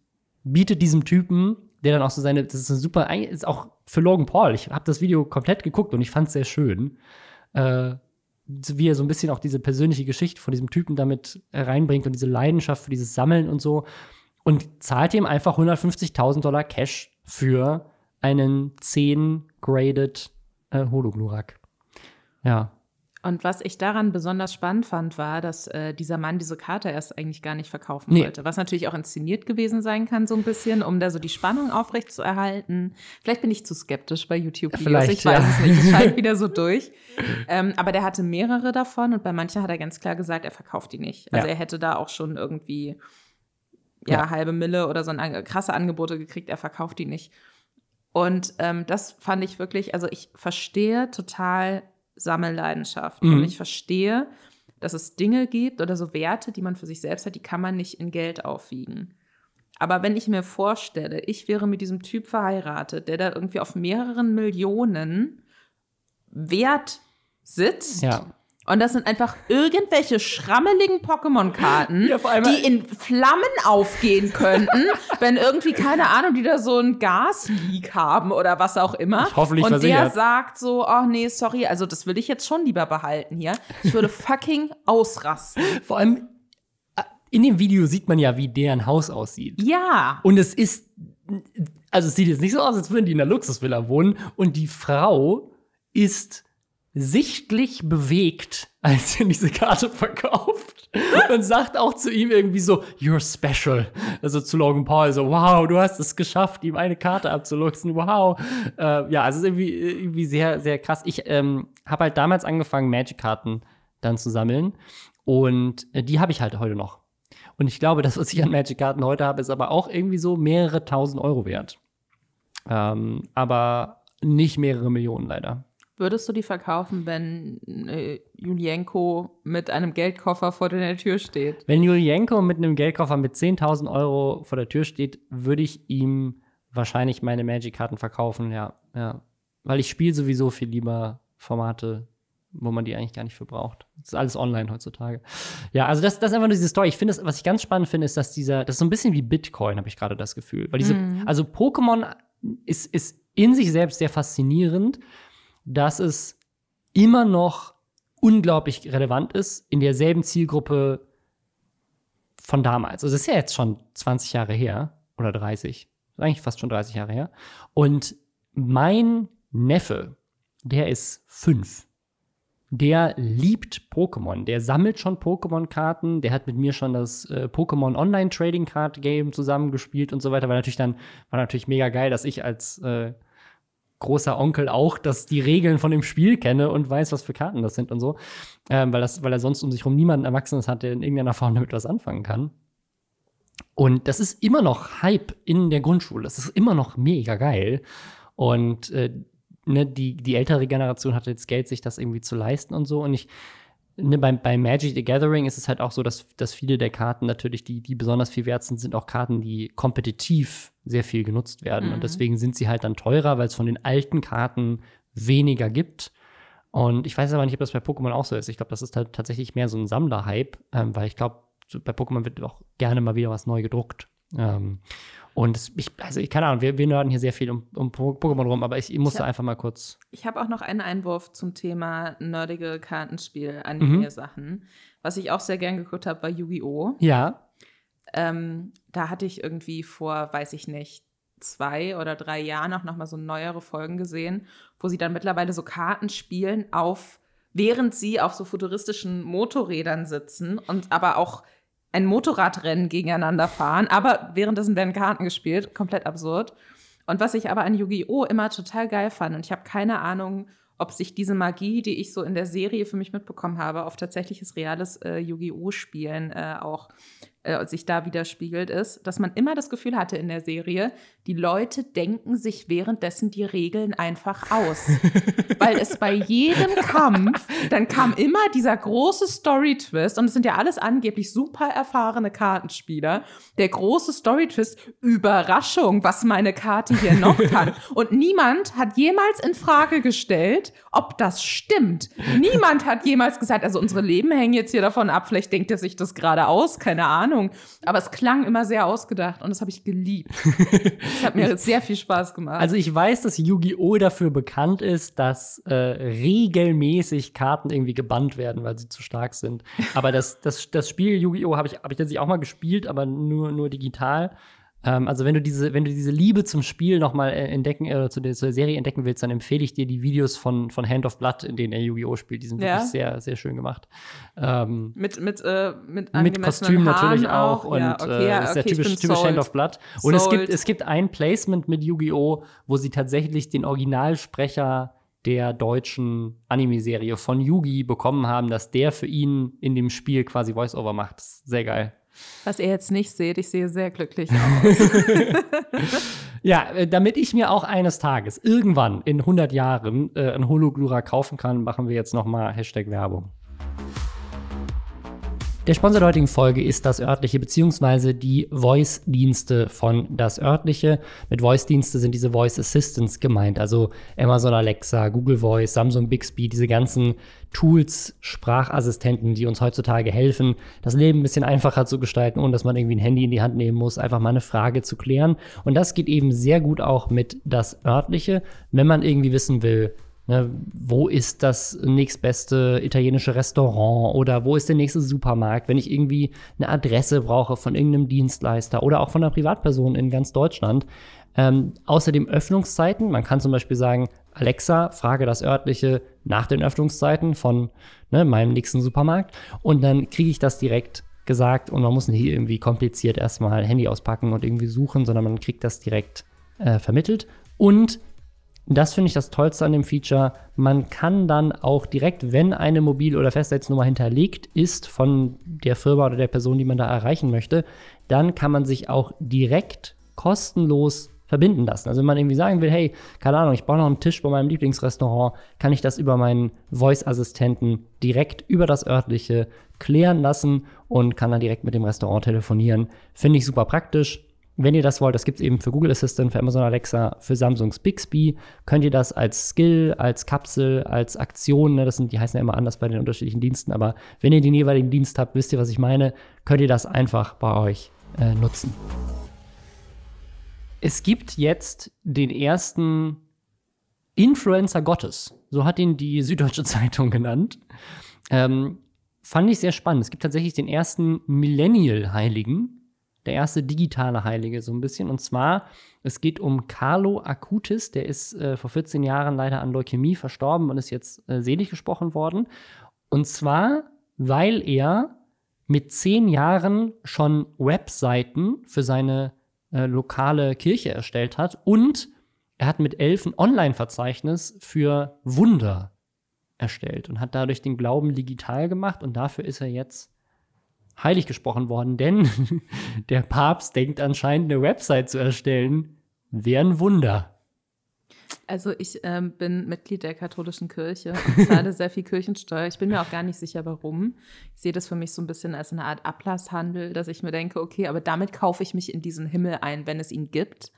A: bietet diesem Typen, der dann auch so seine, das ist eine super, ist auch für Logan Paul. Ich habe das Video komplett geguckt und ich fand es sehr schön. Äh, wie er so ein bisschen auch diese persönliche Geschichte von diesem Typen damit reinbringt und diese Leidenschaft für dieses Sammeln und so und zahlt ihm einfach 150.000 Dollar Cash für einen 10-graded äh, Hologlurak. Ja.
B: Und was ich daran besonders spannend fand, war, dass äh, dieser Mann diese Karte erst eigentlich gar nicht verkaufen
A: nee.
B: wollte. Was natürlich auch inszeniert gewesen sein kann, so ein bisschen, um da so die Spannung aufrecht zu erhalten. Vielleicht bin ich zu skeptisch bei YouTube-Videos, ich weiß ja. es nicht. Es scheint <laughs> wieder so durch. Ähm, aber der hatte mehrere davon und bei manchen hat er ganz klar gesagt, er verkauft die nicht. Also ja. er hätte da auch schon irgendwie ja,
A: Ja.
B: halbe Mille oder so ein, krasse Angebote gekriegt, er verkauft die nicht. Und ähm, das fand ich wirklich, also ich verstehe total Sammelleidenschaft
A: Mhm.
B: und ich verstehe, dass es Dinge gibt oder so Werte, die man für sich selbst hat, die kann man nicht in Geld aufwiegen. Aber wenn ich mir vorstelle, ich wäre mit diesem Typ verheiratet, der da irgendwie auf mehreren Millionen Wert sitzt.
A: Ja.
B: Und das sind einfach irgendwelche schrammeligen Pokémon-Karten,
A: Ja,
B: die in Flammen aufgehen könnten, <laughs> wenn irgendwie, keine Ahnung, die da so ein Gasleak haben oder was auch immer.
A: Hoffentlich
B: Und der
A: versichert.
B: sagt so, ach nee, sorry, also das will ich jetzt schon lieber behalten hier. Ich würde fucking ausrasten. <laughs>
A: Vor allem äh, in dem Video sieht man ja, wie deren Haus aussieht.
B: Ja.
A: Und es ist, also es sieht jetzt nicht so aus, als würden die in einer Luxusvilla wohnen. Und die Frau ist sichtlich bewegt, <laughs> als sie diese Karte verkauft. Und sagt auch zu ihm irgendwie so, you're special. Also zu Logan Paul so, wow, du hast es geschafft, ihm eine Karte abzuluxen, wow. Äh, ja, also irgendwie, irgendwie sehr, sehr krass. Ich ähm, habe halt damals angefangen, Magic-Karten dann zu sammeln. Und äh, die habe ich halt heute noch. Und ich glaube, das, was ich an Magic-Karten heute habe, ist aber auch irgendwie so mehrere tausend Euro wert. Ähm, aber nicht mehrere Millionen leider.
B: Würdest du die verkaufen, wenn äh, Julienko mit einem Geldkoffer vor deiner Tür steht?
A: Wenn Julienko mit einem Geldkoffer mit 10.000 Euro vor der Tür steht, würde ich ihm wahrscheinlich meine Magic-Karten verkaufen, ja. ja. Weil ich spiele sowieso viel lieber Formate, wo man die eigentlich gar nicht für braucht. Das ist alles online heutzutage. Ja, also das, das ist einfach nur diese Story. Ich finde, das- was ich ganz spannend finde, ist, dass dieser, das ist so ein bisschen wie Bitcoin, habe ich gerade das Gefühl. Weil diese, also Pokémon ist, ist in sich selbst sehr faszinierend, dass es immer noch unglaublich relevant ist, in derselben Zielgruppe von damals. Also das ist ja jetzt schon 20 Jahre her oder 30. Eigentlich fast schon 30 Jahre her. Und mein Neffe, der ist fünf. Der liebt Pokémon. Der sammelt schon Pokémon-Karten. Der hat mit mir schon das äh, Pokémon Online Trading Card Game zusammengespielt und so weiter. War natürlich dann war natürlich mega geil, dass ich als äh, großer Onkel auch, dass die Regeln von dem Spiel kenne und weiß, was für Karten das sind und so. Ähm, weil, das, weil er sonst um sich herum niemanden Erwachsenes hat, der in irgendeiner Form damit was anfangen kann. Und das ist immer noch Hype in der Grundschule. Das ist immer noch mega geil. Und äh, ne, die, die ältere Generation hatte jetzt Geld, sich das irgendwie zu leisten und so. Und ich, ne, bei, bei Magic the Gathering ist es halt auch so, dass, dass viele der Karten natürlich, die, die besonders viel wert sind, sind auch Karten, die kompetitiv sehr viel genutzt werden.
B: Mhm.
A: Und deswegen sind sie halt dann teurer, weil es von den alten Karten weniger gibt. Und ich weiß aber nicht, ob das bei Pokémon auch so ist. Ich glaube, das ist halt tatsächlich mehr so ein Sammler-Hype, ähm, weil ich glaube, bei Pokémon wird auch gerne mal wieder was neu gedruckt. Ähm, und es, ich, also ich, keine Ahnung, wir, wir nörden hier sehr viel um, um Po- Pokémon rum, aber ich, ich musste
B: Ja.
A: einfach mal kurz.
B: Ich habe auch noch einen Einwurf zum Thema nerdige
A: Mhm.
B: Kartenspiel-Anime-Sachen. Was ich auch sehr gern geguckt habe, war Yu-Gi-Oh!
A: Ja.
B: Ähm, da hatte ich irgendwie vor, weiß ich nicht, zwei oder drei Jahren auch noch mal so neuere Folgen gesehen, wo sie dann mittlerweile so Karten spielen auf, während sie auf so futuristischen Motorrädern sitzen und aber auch ein Motorradrennen gegeneinander fahren, aber währenddessen werden Karten gespielt, komplett absurd. Und was ich aber an Yu-Gi-Oh! immer total geil fand, und ich habe keine Ahnung, ob sich diese Magie, die ich so in der Serie für mich mitbekommen habe, auf tatsächliches reales äh, Yu-Gi-Oh!-Spielen äh, auch äh, sich da widerspiegelt, ist, dass man immer das Gefühl hatte in der Serie, die Leute denken sich währenddessen die Regeln einfach aus. <laughs> Weil es bei jedem Kampf, dann kam immer dieser große Story-Twist, und es sind ja alles angeblich super erfahrene Kartenspieler, der große Story-Twist, Überraschung, was meine Karte hier noch <laughs> kann. Und niemand hat jemals in Frage gestellt, ob das stimmt. Niemand hat jemals gesagt, also unsere Leben hängen jetzt hier davon ab, vielleicht denkt er sich das gerade aus, keine Ahnung. Aber es klang immer sehr ausgedacht und das habe ich geliebt. <laughs> Es hat mir sehr viel Spaß gemacht.
A: Also ich weiß, dass Yu-Gi-Oh! dafür bekannt ist, dass äh, regelmäßig Karten irgendwie gebannt werden, weil sie zu stark sind. Aber das, das, das Spiel Yu-Gi-Oh! habe ich, hab ich tatsächlich auch mal gespielt, aber nur, nur digital. Ähm, also wenn du diese, wenn du diese Liebe zum Spiel noch mal äh, entdecken, äh, zu der, zur Serie entdecken willst, dann empfehle ich dir die Videos von, von Hand of Blood, in denen er Yu-Gi-Oh! spielt. Die sind
B: Ja.
A: wirklich sehr, sehr schön gemacht. Ähm,
B: mit mit äh, mit,
A: mit Kostüm natürlich
B: Haaren
A: auch, und
B: ja, okay, ja,
A: äh, ist
B: okay,
A: der typisch, typisch Hand of Blood. Und es gibt, es gibt ein Placement mit Yu-Gi-Oh!, wo sie tatsächlich den Originalsprecher der deutschen Anime-Serie von Yugi bekommen haben, dass der für ihn in dem Spiel quasi Voice-Over macht. Sehr geil.
B: Was ihr jetzt nicht seht, ich sehe sehr glücklich <laughs> aus. <laughs>
A: Ja, äh, damit ich mir auch eines Tages irgendwann in 100 Jahren äh, ein Hologlura kaufen kann, machen wir jetzt noch mal Hashtag Werbung. Der Sponsor der heutigen Folge ist das örtliche beziehungsweise die Voice-Dienste von das örtliche. Mit Voice-Dienste sind diese Voice Assistants gemeint, also Amazon Alexa, Google Voice, Samsung Bixby, diese ganzen Tools, Sprachassistenten, die uns heutzutage helfen, das Leben ein bisschen einfacher zu gestalten, ohne dass man irgendwie ein Handy in die Hand nehmen muss, einfach mal eine Frage zu klären. Und das geht eben sehr gut auch mit das örtliche, wenn man irgendwie wissen will, Ne, wo ist das nächstbeste italienische Restaurant oder wo ist der nächste Supermarkt, wenn ich irgendwie eine Adresse brauche von irgendeinem Dienstleister oder auch von einer Privatperson in ganz Deutschland. Ähm, außerdem Öffnungszeiten. Man kann zum Beispiel sagen, Alexa, frage das örtliche nach den Öffnungszeiten von ne, meinem nächsten Supermarkt und dann kriege ich das direkt gesagt und man muss nicht irgendwie kompliziert erstmal Handy auspacken und irgendwie suchen, sondern man kriegt das direkt äh, vermittelt. Und das finde ich das Tollste an dem Feature. Man kann dann auch direkt, wenn eine Mobil- oder Festnetznummer hinterlegt ist von der Firma oder der Person, die man da erreichen möchte, dann kann man sich auch direkt kostenlos verbinden lassen. Also wenn man irgendwie sagen will, hey, keine Ahnung, ich brauche noch einen Tisch bei meinem Lieblingsrestaurant, kann ich das über meinen Voice-Assistenten direkt über das örtliche klären lassen und kann dann direkt mit dem Restaurant telefonieren. Finde ich super praktisch. Wenn ihr das wollt, das gibt es eben für Google Assistant, für Amazon Alexa, für Samsungs Bixby, könnt ihr das als Skill, als Kapsel, als Aktion, ne, das sind, die heißen ja immer anders bei den unterschiedlichen Diensten, aber wenn ihr den jeweiligen Dienst habt, wisst ihr, was ich meine, könnt ihr das einfach bei euch äh, nutzen. Es gibt jetzt den ersten Influencer Gottes, so hat ihn die Süddeutsche <laughs> Zeitung genannt. Ähm, fand ich sehr spannend. Es gibt tatsächlich den ersten Millennial-Heiligen, der erste digitale Heilige so ein bisschen. Und zwar, es geht um Carlo Acutis, der ist äh, vor 14 Jahren leider an Leukämie verstorben und ist jetzt äh, selig gesprochen worden. Und zwar, weil er mit zehn Jahren schon Webseiten für seine äh, lokale Kirche erstellt hat und er hat mit elf ein Online-Verzeichnis für Wunder erstellt und hat dadurch den Glauben digital gemacht und dafür ist er jetzt heilig gesprochen worden, denn <laughs> der Papst denkt anscheinend, eine Website zu erstellen, wäre ein Wunder.
B: Also ich ähm, bin Mitglied der katholischen Kirche und zahle <laughs> sehr viel Kirchensteuer. Ich bin mir auch gar nicht sicher, warum. Ich sehe das für mich so ein bisschen als eine Art Ablasshandel, dass ich mir denke, okay, aber damit kaufe ich mich in diesen Himmel ein, wenn es ihn gibt.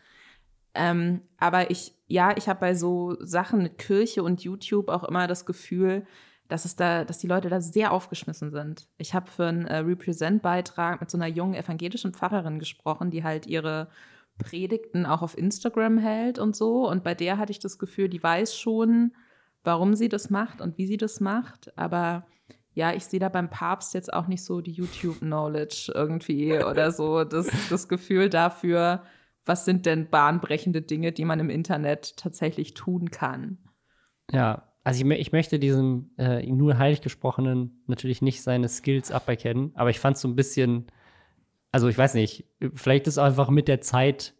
B: Ähm, aber ich, ja, ich habe bei so Sachen mit Kirche und YouTube auch immer das Gefühl, dass es da, dass die Leute da sehr aufgeschmissen sind. Ich habe für einen äh, Represent-Beitrag mit so einer jungen evangelischen Pfarrerin gesprochen, die halt ihre Predigten auch auf Instagram hält und so. Und bei der hatte ich das Gefühl, die weiß schon, warum sie das macht und wie sie das macht. Aber ja, ich sehe da beim Papst jetzt auch nicht so die YouTube-Knowledge irgendwie oder so. Das, das Gefühl dafür, was sind denn bahnbrechende Dinge, die man im Internet tatsächlich tun kann.
A: Ja, also ich, ich möchte diesem äh, nur heilig gesprochenen natürlich nicht seine Skills aberkennen, aber ich fand es so ein bisschen, also ich weiß nicht, vielleicht ist einfach mit der Zeit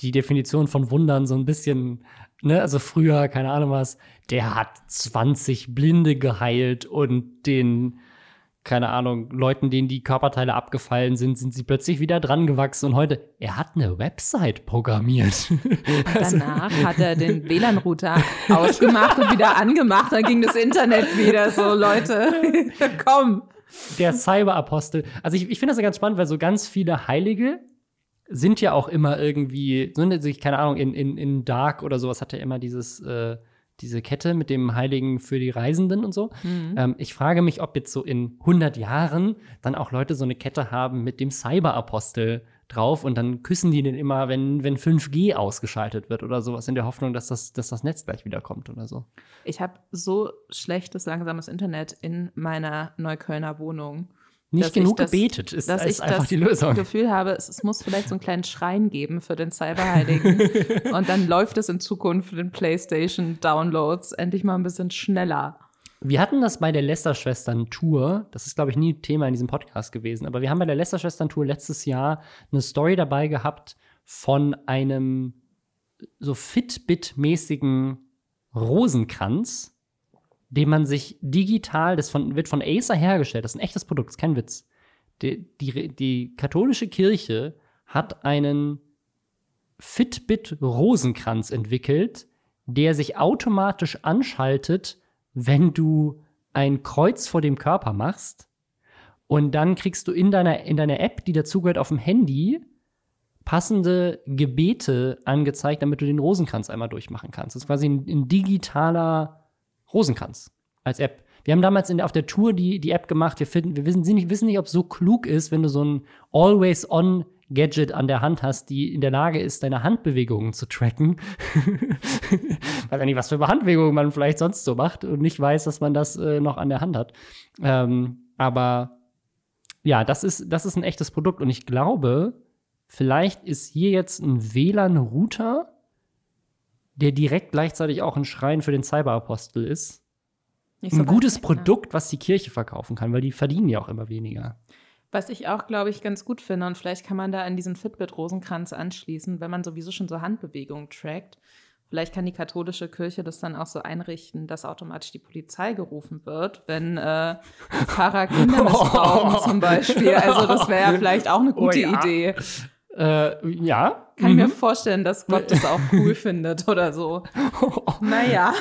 A: die Definition von Wundern so ein bisschen, ne, also früher, keine Ahnung was, der hat 20 Blinde geheilt und den keine Ahnung, Leuten, denen die Körperteile abgefallen sind, sind sie plötzlich wieder dran gewachsen und heute, er hat eine Website programmiert.
B: Also danach hat er den WLAN-Router ausgemacht und wieder angemacht, dann ging das Internet wieder so, Leute, <laughs> komm.
A: Der Cyberapostel. Also ich, ich finde das ja ganz spannend, weil so ganz viele Heilige sind ja auch immer irgendwie, so sich, keine Ahnung, in, in, in Dark oder sowas hat er immer dieses äh, diese Kette mit dem Heiligen für die Reisenden und so. Mhm. Ähm, ich frage mich, ob jetzt so in 100 Jahren dann auch Leute so eine Kette haben mit dem Cyberapostel drauf und dann küssen die den immer, wenn, wenn 5G ausgeschaltet wird oder sowas, in der Hoffnung, dass das, dass das Netz gleich wiederkommt oder so.
B: Ich habe so schlechtes, langsames Internet in meiner Neuköllner Wohnung.
A: Nicht genug das, gebetet ist, dass ist einfach die Lösung.
B: Ich das Gefühl habe, es, es, muss vielleicht so einen kleinen Schrein geben für den Cyberheiligen. <laughs> und dann läuft es in Zukunft für den PlayStation-Downloads endlich mal ein bisschen schneller.
A: Wir hatten das bei der Lester-Schwestern-Tour. Das ist, glaube ich, nie Thema in diesem Podcast gewesen. Aber wir haben bei der Lester-Schwestern-Tour letztes Jahr eine Story dabei gehabt von einem so Fitbit-mäßigen Rosenkranz den man sich digital, das von, wird von Acer hergestellt, das ist ein echtes Produkt, ist kein Witz, Die, die, die katholische Kirche hat einen Fitbit-Rosenkranz entwickelt, der sich automatisch anschaltet, wenn du ein Kreuz vor dem Körper machst. Und dann kriegst du in deiner, in deiner App, die dazugehört auf dem Handy, passende Gebete angezeigt, damit du den Rosenkranz einmal durchmachen kannst. Das ist quasi ein, ein digitaler Rosenkranz als App. Wir haben damals der, auf der Tour die, die App gemacht. Wir, finden, wir wissen nicht, wissen nicht, ob es so klug ist, wenn du so ein Always-On Gadget an der Hand hast, die in der Lage ist, deine Handbewegungen zu tracken. <laughs> weiß ja nicht, was für Handbewegungen man vielleicht sonst so macht und nicht weiß, dass man das äh, noch an der Hand hat. Ähm, aber ja, das ist, das ist ein echtes Produkt und ich glaube, vielleicht ist hier jetzt ein WLAN-Router, der direkt gleichzeitig auch ein Schrein für den Cyberapostel ist.
B: So
A: ein gutes
B: weg?
A: Produkt, was die Kirche verkaufen kann, weil die verdienen ja auch immer weniger.
B: Was ich auch, glaube ich, ganz gut finde, und vielleicht kann man da an diesen Fitbit-Rosenkranz anschließen, wenn man sowieso schon so Handbewegungen trackt. Vielleicht kann die katholische Kirche das dann auch so einrichten, dass automatisch die Polizei gerufen wird, wenn äh, Pfarrer <laughs> Kinder missbrauchen zum Beispiel. Also das wäre ja vielleicht auch eine gute
A: Oh ja.
B: Idee.
A: Äh, ja.
B: Kann ich mir
A: Mhm.
B: vorstellen, dass Gott das auch cool <laughs> findet oder so. <laughs> Naja.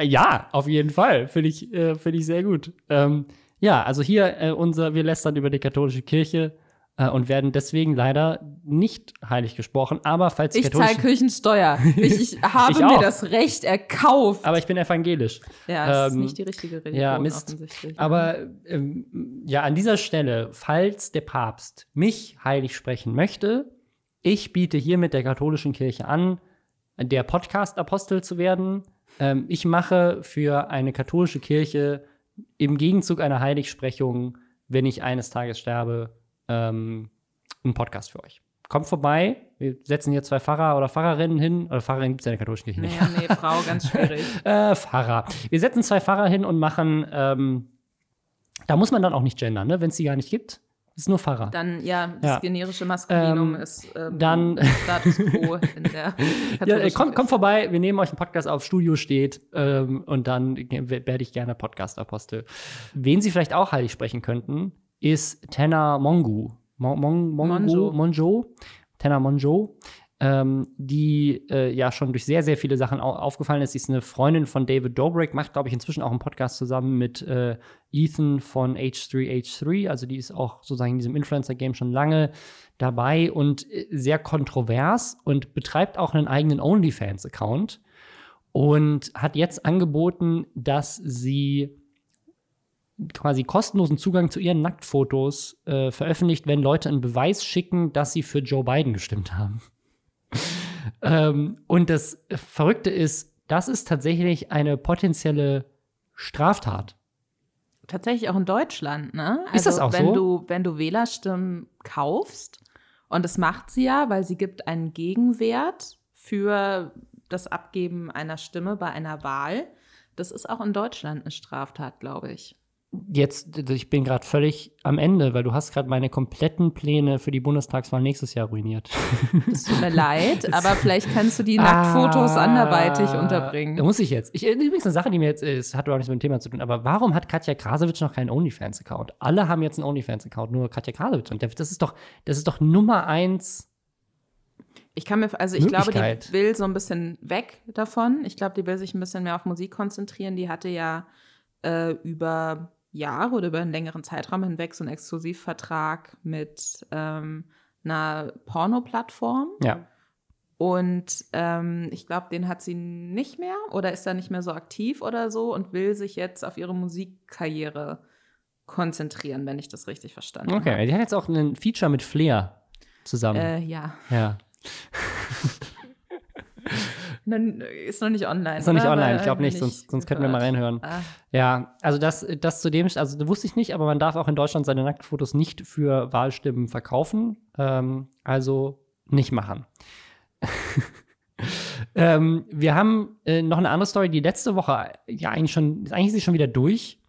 A: Ja, auf jeden Fall. Finde ich, äh, find ich sehr gut. Ähm, ja, also hier äh, unser, wir lästern über die katholische Kirche und werden deswegen leider nicht heilig gesprochen. Aber falls
B: Ich zahle Kirchensteuer. Ich, ich <laughs> <laughs> habe
A: Ich
B: mir das Recht erkauft.
A: aber ich bin evangelisch.
B: ja, das
A: ähm,
B: ist nicht die richtige Religion
A: ja, Mist.
B: offensichtlich.
A: Aber ähm, ja, an dieser Stelle, falls der Papst mich heilig sprechen möchte, ich biete hiermit der katholischen Kirche an, der Podcast-Apostel zu werden. Ähm, ich mache für eine katholische Kirche im Gegenzug einer Heiligsprechung, wenn ich eines Tages sterbe, ähm, einen Podcast für euch. Kommt vorbei. Wir setzen hier zwei Pfarrer oder Pfarrerinnen hin. Oder Pfarrerin gibt es ja in der katholischen Kirche nicht.
B: nee, nee, Frau, ganz schwierig. <laughs>
A: Äh, Pfarrer. Wir setzen zwei Pfarrer hin und machen, ähm, da muss man dann auch nicht gendern, ne? wenn es die gar nicht gibt. Ist nur Pfarrer.
B: Dann, ja, das
A: Ja.
B: generische Maskulinum
A: Ähm,
B: ist ähm,
A: dann-
B: Status quo in <laughs> der
A: ja, äh, kommt, vorbei, wir nehmen euch einen Podcast auf, Studio steht ähm, und dann werde ich gerne Podcast-Apostel. Wen sie vielleicht auch heilig sprechen könnten, ist Tenna Mongu. Mon, Mon, Mongo,
B: Monjo.
A: Monjo. Tenna Monjo. Ähm, die äh, ja schon durch sehr, sehr viele Sachen au aufgefallen ist. Sie ist eine Freundin von David Dobrik, macht, glaube ich, inzwischen auch einen Podcast zusammen mit äh, Ethan von H3H3. Also die ist auch sozusagen in diesem Influencer-Game schon lange dabei und äh, sehr kontrovers und betreibt auch einen eigenen OnlyFans-Account und hat jetzt angeboten, dass sie quasi kostenlosen Zugang zu ihren Nacktfotos äh, veröffentlicht, wenn Leute einen Beweis schicken, dass sie für Joe Biden gestimmt haben. <laughs> ähm, und das Verrückte ist, das ist tatsächlich eine potenzielle Straftat.
B: Tatsächlich auch in Deutschland, ne?
A: Ist das auch
B: wenn
A: so?
B: Du, wenn du Wählerstimmen kaufst, und das macht sie ja, weil sie gibt einen Gegenwert für das Abgeben einer Stimme bei einer Wahl. Das ist auch in Deutschland eine Straftat, glaube ich.
A: Jetzt, ich bin gerade völlig am Ende, weil du hast gerade meine kompletten Pläne für die Bundestagswahl nächstes Jahr ruiniert. <laughs>
B: Es tut mir leid, aber vielleicht kannst du die Nacktfotos anderweitig
A: Da
B: unterbringen.
A: Ah, muss ich jetzt. Ich, äh, übrigens eine Sache, die mir jetzt, äh, es hat überhaupt nichts mit dem Thema zu tun, aber warum hat Katja Krasowitsch noch keinen OnlyFans-Account? Alle haben jetzt einen OnlyFans-Account, nur Katja Krasowitsch. Und das ist doch, das ist doch Nummer eins.
B: Ich kann mir, also ich glaube, die will so ein bisschen weg davon. Ich glaube, die will sich ein bisschen mehr auf Musik konzentrieren. Die hatte ja äh, über Jahre oder über einen längeren Zeitraum hinweg so einen Exklusivvertrag mit ähm, einer Porno-Plattform.
A: Ja.
B: Und ähm, ich glaube, den hat sie nicht mehr oder ist da nicht mehr so aktiv oder so und will sich jetzt auf ihre Musikkarriere konzentrieren, wenn ich das richtig verstanden habe.
A: Okay, die hat jetzt auch ein Feature mit Flair zusammen.
B: Äh, ja.
A: ja. <laughs>
B: Ist noch nicht online.
A: Ist noch nicht
B: oder?
A: online, ich glaube nicht, sonst, sonst könnten wir mal reinhören.
B: Ah,
A: Ja, also das, das zu dem, also das wusste ich nicht, aber man darf auch in Deutschland seine Nacktfotos nicht für Wahlstimmen verkaufen. Ähm, also nicht machen. <laughs> ähm, wir haben äh, noch eine andere Story, die letzte Woche, ja, eigentlich schon, eigentlich ist sie schon wieder durch.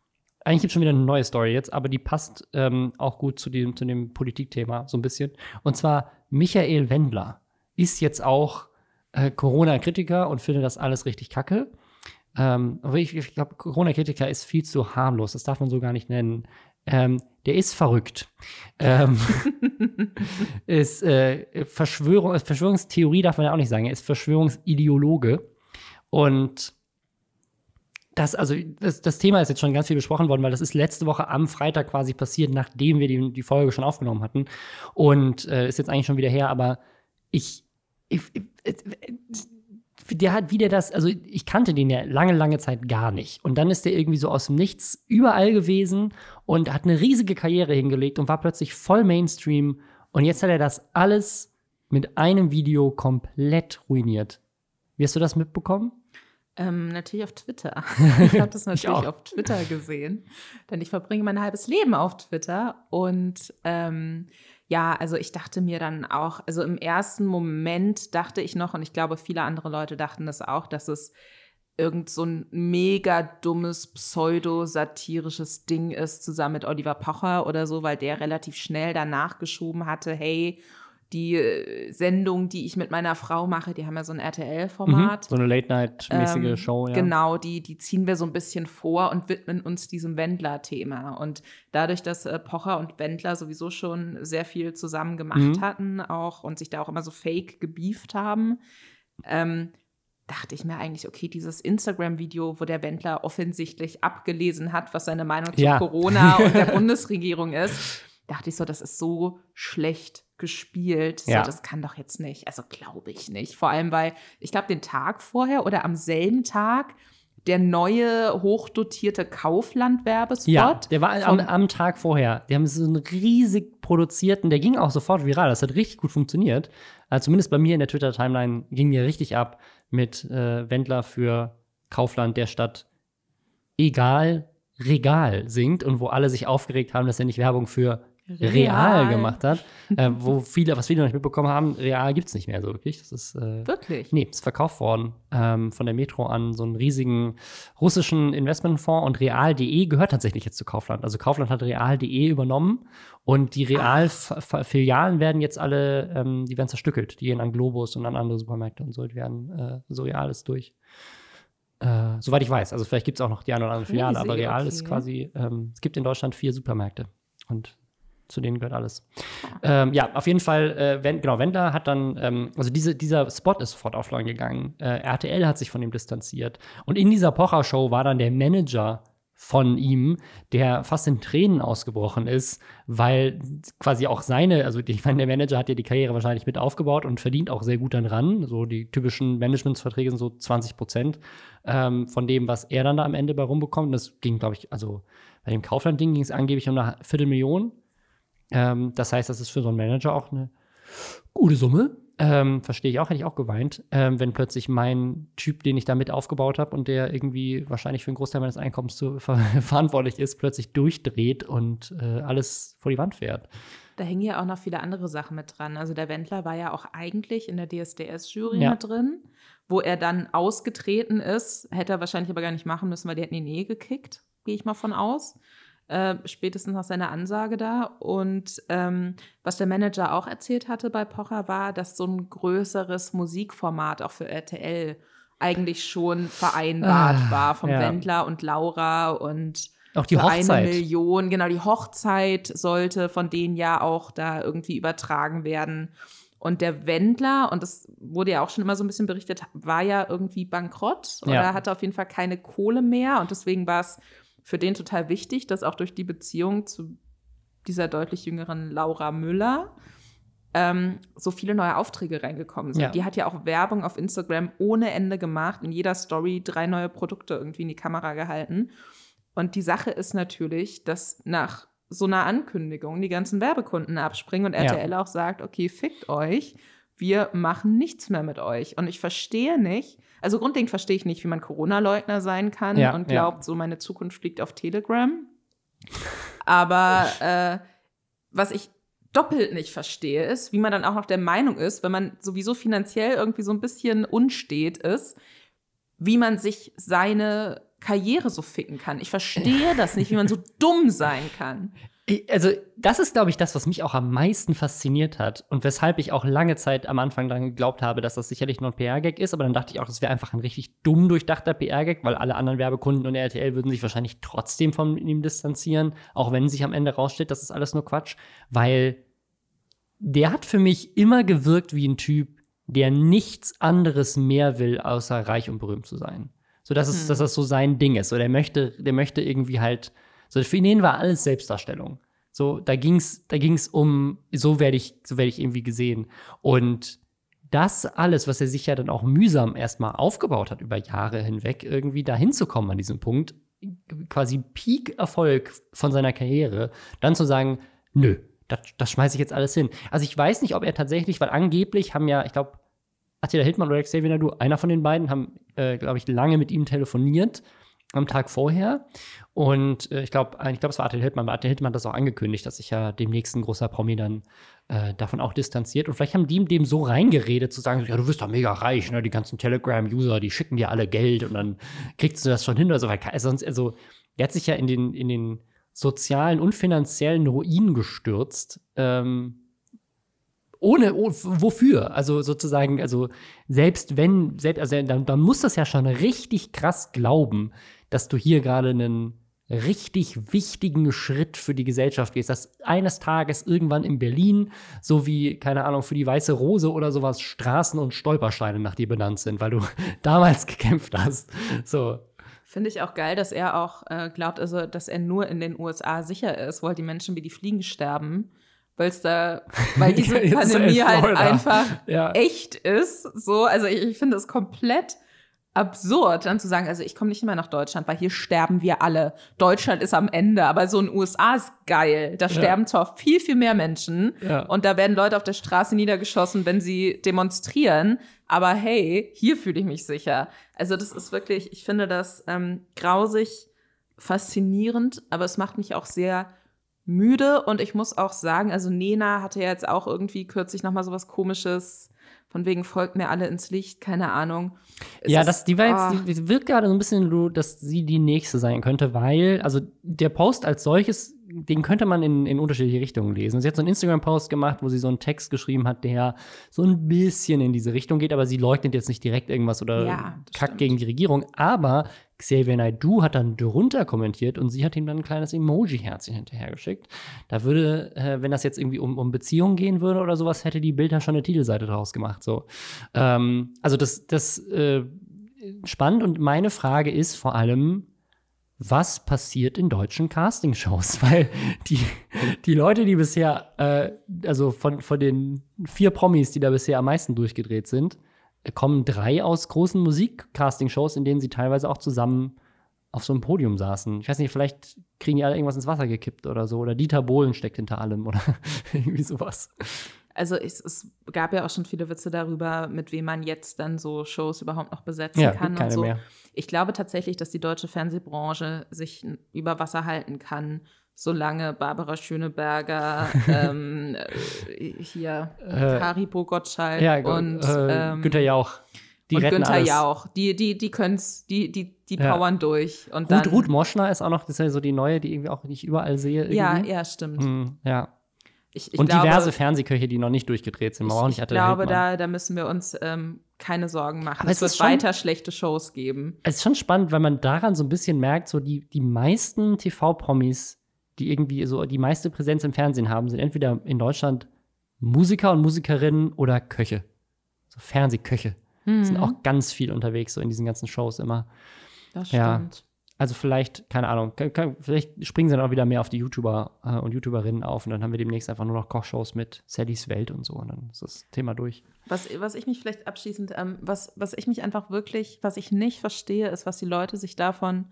A: Eigentlich gibt es schon wieder eine neue Story jetzt, aber die passt ähm, auch gut zu dem, zu dem Politikthema so ein bisschen. Und zwar Michael Wendler ist jetzt auch äh, Corona-Kritiker und findet das alles richtig kacke. Ähm, aber ich, ich glaube, Corona-Kritiker ist viel zu harmlos. Das darf man so gar nicht nennen. ähm, der ist verrückt. ähm, <laughs> ist äh, Verschwörung, Verschwörungstheorie darf man ja auch nicht sagen, er ist Verschwörungsideologe. Und das, also das, das Thema ist jetzt schon ganz viel besprochen worden, weil das ist letzte Woche am Freitag quasi passiert, nachdem wir die, die Folge schon aufgenommen hatten. Und äh, ist jetzt eigentlich schon wieder her, aber ich, ich, ich der hat wieder das, also ich kannte den ja lange, lange Zeit gar nicht. Und dann ist der irgendwie so aus dem Nichts überall gewesen und hat eine riesige Karriere hingelegt und war plötzlich voll Mainstream. Und jetzt hat er das alles mit einem Video komplett ruiniert. Wie hast du das mitbekommen?
B: Ähm, natürlich auf Twitter. <laughs> Ich habe das natürlich auf Twitter gesehen, denn ich verbringe mein halbes Leben auf Twitter und ähm, ja, also ich dachte mir dann auch, also im ersten Moment dachte ich noch, und ich glaube, viele andere Leute dachten das auch, dass es irgend so ein mega dummes, pseudo-satirisches Ding ist, zusammen mit Oliver Pocher oder so, weil der relativ schnell danach geschoben hatte, hey, die äh, Sendung, die ich mit meiner Frau mache, die haben ja so ein RTL-Format.
A: Mhm, so eine Late-Night-mäßige
B: ähm,
A: Show, ja.
B: Genau, die, die ziehen wir so ein bisschen vor und widmen uns diesem Wendler-Thema. Und dadurch, dass äh, Pocher und Wendler sowieso schon sehr viel zusammen gemacht mhm. hatten auch und sich da auch immer so fake gebieft haben, ähm, dachte ich mir eigentlich, okay, dieses Instagram-Video, wo der Wendler offensichtlich abgelesen hat, was seine Meinung ja. zu Corona und der <laughs> Bundesregierung ist, dachte ich so, das ist so schlecht gespielt. So, ja. das kann doch jetzt nicht. Also glaube ich nicht. Vor allem, weil ich glaube, den Tag vorher oder am selben Tag der neue hochdotierte Kaufland-Werbespot.
A: Ja, der war am, am, Tag vorher. Die haben so einen riesig produzierten, der ging auch sofort viral. Das hat richtig gut funktioniert. Also zumindest bei mir in der Twitter-Timeline ging der richtig ab mit äh, Wendler für Kaufland der Stadt Egal Regal singt und wo alle sich aufgeregt haben, dass er nicht Werbung für Real, Real gemacht hat, äh, wo viele, was viele noch nicht mitbekommen haben, Real gibt es nicht mehr so wirklich. Das ist äh,
B: wirklich.
A: Nee, ist verkauft worden ähm, von der Metro an so einen riesigen russischen Investmentfonds und Real.de gehört tatsächlich jetzt zu Kaufland. Also Kaufland hat Real.de übernommen und die Real-Filialen werden jetzt alle, ähm, die werden zerstückelt. Die gehen an Globus und an andere Supermärkte und so, die werden äh, so Real ist durch. Äh, soweit ich weiß. Also vielleicht gibt es auch noch die eine oder andere Filiale, aber Real okay. ist quasi, ähm, es gibt in Deutschland vier Supermärkte. Und zu denen gehört alles. Ja, ähm, ja auf jeden Fall, äh, wenn, genau, Wendler hat dann, ähm, also diese, dieser Spot ist sofort offline gegangen. Äh, RTL hat sich von ihm distanziert. Und in dieser Pocher-Show war dann der Manager von ihm, der fast in Tränen ausgebrochen ist, weil quasi auch seine, also ich meine, der Manager hat ja die Karriere wahrscheinlich mit aufgebaut und verdient auch sehr gut dann ran. So die typischen Managementsverträge sind so 20 Prozent ähm, von dem, was er dann da am Ende bei rumbekommt. Das ging, glaube ich, also bei dem Kaufland-Ding ging es angeblich um eine Viertelmillion ähm, das heißt, das ist für so einen Manager auch eine gute Summe. Ähm, Verstehe ich auch, hätte ich auch geweint, ähm, wenn plötzlich mein Typ, den ich damit aufgebaut habe und der irgendwie wahrscheinlich für einen Großteil meines Einkommens zu, ver <laughs> verantwortlich ist, plötzlich durchdreht und äh, alles vor die Wand fährt.
B: Da hängen ja auch noch viele andere Sachen mit dran. Also der Wendler war ja auch eigentlich in der DSDS-Jury ja. mit drin, wo er dann ausgetreten ist. Hätte er wahrscheinlich aber gar nicht machen müssen, weil die hätten ihn eh gekickt, gehe ich mal von aus äh, spätestens nach seiner Ansage da. Und ähm, was der Manager auch erzählt hatte bei Pocher war, dass so ein größeres Musikformat auch für RTL eigentlich schon vereinbart ah, war vom ja. Wendler und Laura und
A: auch die Hochzeit.
B: eine Million. Genau, die Hochzeit sollte von denen ja auch da irgendwie übertragen werden. Und der Wendler, und das wurde ja auch schon immer so ein bisschen berichtet, war ja irgendwie bankrott oder ja. hatte auf jeden Fall keine Kohle mehr. Und deswegen war es für den total wichtig, dass auch durch die Beziehung zu dieser deutlich jüngeren Laura Müller ähm, so viele neue Aufträge reingekommen sind. Ja. Die hat ja auch Werbung auf Instagram ohne Ende gemacht, in jeder Story drei neue Produkte irgendwie in die Kamera gehalten. Und die Sache ist natürlich, dass nach so einer Ankündigung die ganzen Werbekunden abspringen und RTL ja. auch sagt, okay, fickt euch, wir machen nichts mehr mit euch. Und ich verstehe nicht, also grundlegend verstehe ich nicht, wie man Corona-Leugner sein kann ja, und glaubt, ja. so meine Zukunft liegt auf Telegram. Aber äh, was ich doppelt nicht verstehe, ist, wie man dann auch noch der Meinung ist, wenn man sowieso finanziell irgendwie so ein bisschen unstet ist, wie man sich seine Karriere so ficken kann. Ich verstehe das nicht, wie man so dumm sein kann.
A: Also, das ist, glaube ich, das, was mich auch am meisten fasziniert hat und weshalb ich auch lange Zeit am Anfang daran geglaubt habe, dass das sicherlich nur ein PR-Gag ist, aber dann dachte ich auch, das wäre einfach ein richtig dumm durchdachter PR-Gag, weil alle anderen Werbekunden und RTL würden sich wahrscheinlich trotzdem von ihm distanzieren, auch wenn sich am Ende rausstellt, das ist alles nur Quatsch, weil der hat für mich immer gewirkt wie ein Typ, der nichts anderes mehr will, außer reich und berühmt zu sein. So, dass, es, dass das so sein Ding ist. So, der möchte, der möchte irgendwie halt, so für ihn war alles Selbstdarstellung. So, da ging's, da ging's um, so werde ich, so werde ich irgendwie gesehen. Und das alles, was er sich ja dann auch mühsam erstmal aufgebaut hat über Jahre hinweg, irgendwie dahin zu kommen an diesem Punkt, quasi Peak-Erfolg von seiner Karriere, dann zu sagen, nö, das, das schmeiße ich jetzt alles hin. Also ich weiß nicht, ob er tatsächlich, weil angeblich haben ja, ich glaube, Attila Hildmann oder Xavier Nadu, einer von den beiden, haben, äh, glaube ich, lange mit ihm telefoniert am Tag vorher. Und äh, ich glaube, ich glaube, es war Attila Hildmann, aber Attila Hildmann hat das auch angekündigt, dass sich ja demnächst ein großer Promi dann äh, davon auch distanziert. Und vielleicht haben die dem so reingeredet, zu sagen, ja, du wirst doch mega reich, ne? Die ganzen Telegram-User, die schicken dir alle Geld und dann kriegst du das schon hin oder so. Weil sonst, also, der hat sich ja in den, in den sozialen und finanziellen Ruin gestürzt. Ähm, ohne, oh, wofür? Also sozusagen, also selbst wenn, selbst, also dann, dann muss das ja schon richtig krass glauben, dass du hier gerade einen richtig wichtigen Schritt für die Gesellschaft gehst, dass eines Tages irgendwann in Berlin, so wie, keine Ahnung, für die Weiße Rose oder sowas, Straßen und Stolpersteine nach dir benannt sind, weil du <laughs> damals gekämpft hast. So.
B: Finde ich auch geil, dass er auch äh, glaubt, also, dass er nur in den USA sicher ist, weil die Menschen wie die Fliegen sterben weil es da, weil diese <laughs>
A: Jetzt
B: Pandemie halt einfach
A: Ja.
B: echt ist. So, also ich, ich finde es komplett absurd, dann zu sagen, also ich komme nicht mehr nach Deutschland, weil hier sterben wir alle. Deutschland ist am Ende, aber so in USA ist geil. Da sterben zwar viel, viel mehr Menschen
A: Ja.
B: und da werden Leute auf der Straße niedergeschossen, wenn sie demonstrieren. Aber hey, hier fühle ich mich sicher. Also das ist wirklich, ich finde das ähm, grausig, faszinierend, aber es macht mich auch sehr müde und ich muss auch sagen, also Nena hatte ja jetzt auch irgendwie kürzlich noch mal sowas komisches, von wegen folgt mir alle ins Licht, keine Ahnung. Es
A: ja,
B: ist-
A: das, die war
B: ah.
A: jetzt, die wirkt gerade so ein bisschen, dass sie die nächste sein könnte, weil, also der Post als solches, den könnte man in, in unterschiedliche Richtungen lesen. Sie hat so einen Instagram-Post gemacht, wo sie so einen Text geschrieben hat, der so ein bisschen in diese Richtung geht, aber sie leugnet jetzt nicht direkt irgendwas oder
B: Ja,
A: kackt
B: stimmt.
A: gegen die Regierung. Aber Xavier Naidoo hat dann drunter kommentiert und sie hat ihm dann ein kleines Emoji-Herzchen hinterhergeschickt. Da würde, äh, wenn das jetzt irgendwie um, um Beziehungen gehen würde oder sowas, hätte die Bild da schon eine Titelseite draus gemacht. So. Ähm, also das, das äh, spannend und meine Frage ist vor allem, was passiert in deutschen Castingshows? <laughs> Weil die, die Leute, die bisher, äh, also von, von den vier Promis, die da bisher am meisten durchgedreht sind, kommen drei aus großen Musik-Castingshows, in denen sie teilweise auch zusammen auf so einem Podium saßen. Ich weiß nicht, vielleicht kriegen die alle irgendwas ins Wasser gekippt oder so. Oder Dieter Bohlen steckt hinter allem oder <laughs> irgendwie sowas.
B: Also es, es gab ja auch schon viele Witze darüber, mit wem man jetzt dann so Shows überhaupt noch besetzen
A: Ja,
B: kann und so.
A: mehr.
B: Ich glaube tatsächlich, dass die deutsche Fernsehbranche sich über Wasser halten kann, solange Barbara Schöneberger, <laughs> ähm, äh, hier
A: Äh,
B: Haribo Gottschalk
A: Ja,
B: und,
A: äh,
B: ähm,
A: Günther Jauch. Die
B: und Günther
A: alles.
B: Jauch. Die, die, die können's, die, die, die
A: Ja.
B: powern durch. Und dann,
A: Ruth, Ruth Moschner ist auch noch, das ist ja so die neue, die irgendwie auch nicht überall sehe. Irgendwie.
B: ja, ja, stimmt.
A: Hm, ja.
B: Ich, ich
A: und
B: glaube,
A: diverse Fernsehköche, die noch nicht durchgedreht sind. Man
B: Ich,
A: nicht
B: ich glaube, da, da müssen wir uns ähm, keine Sorgen machen.
A: Aber
B: es wird
A: schon-
B: weiter schlechte Shows geben.
A: Es ist schon spannend, weil man daran so ein bisschen merkt, so die, die meisten TV-Promis, die irgendwie so die meiste Präsenz im Fernsehen haben, sind entweder in Deutschland Musiker und Musikerinnen oder Köche. So Fernsehköche. Sind
B: Mhm.
A: auch ganz viel unterwegs, so in diesen ganzen Shows immer.
B: Das
A: Ja.
B: stimmt.
A: Also vielleicht, keine Ahnung, kann- kann- vielleicht springen sie dann auch wieder mehr auf die YouTuber äh, und YouTuberinnen auf und dann haben wir demnächst einfach nur noch Kochshows mit Sallys Welt und so und dann ist das Thema durch.
B: Was, was ich mich vielleicht abschließend, ähm, was, was ich mich einfach wirklich, was ich nicht verstehe, ist, was die Leute sich davon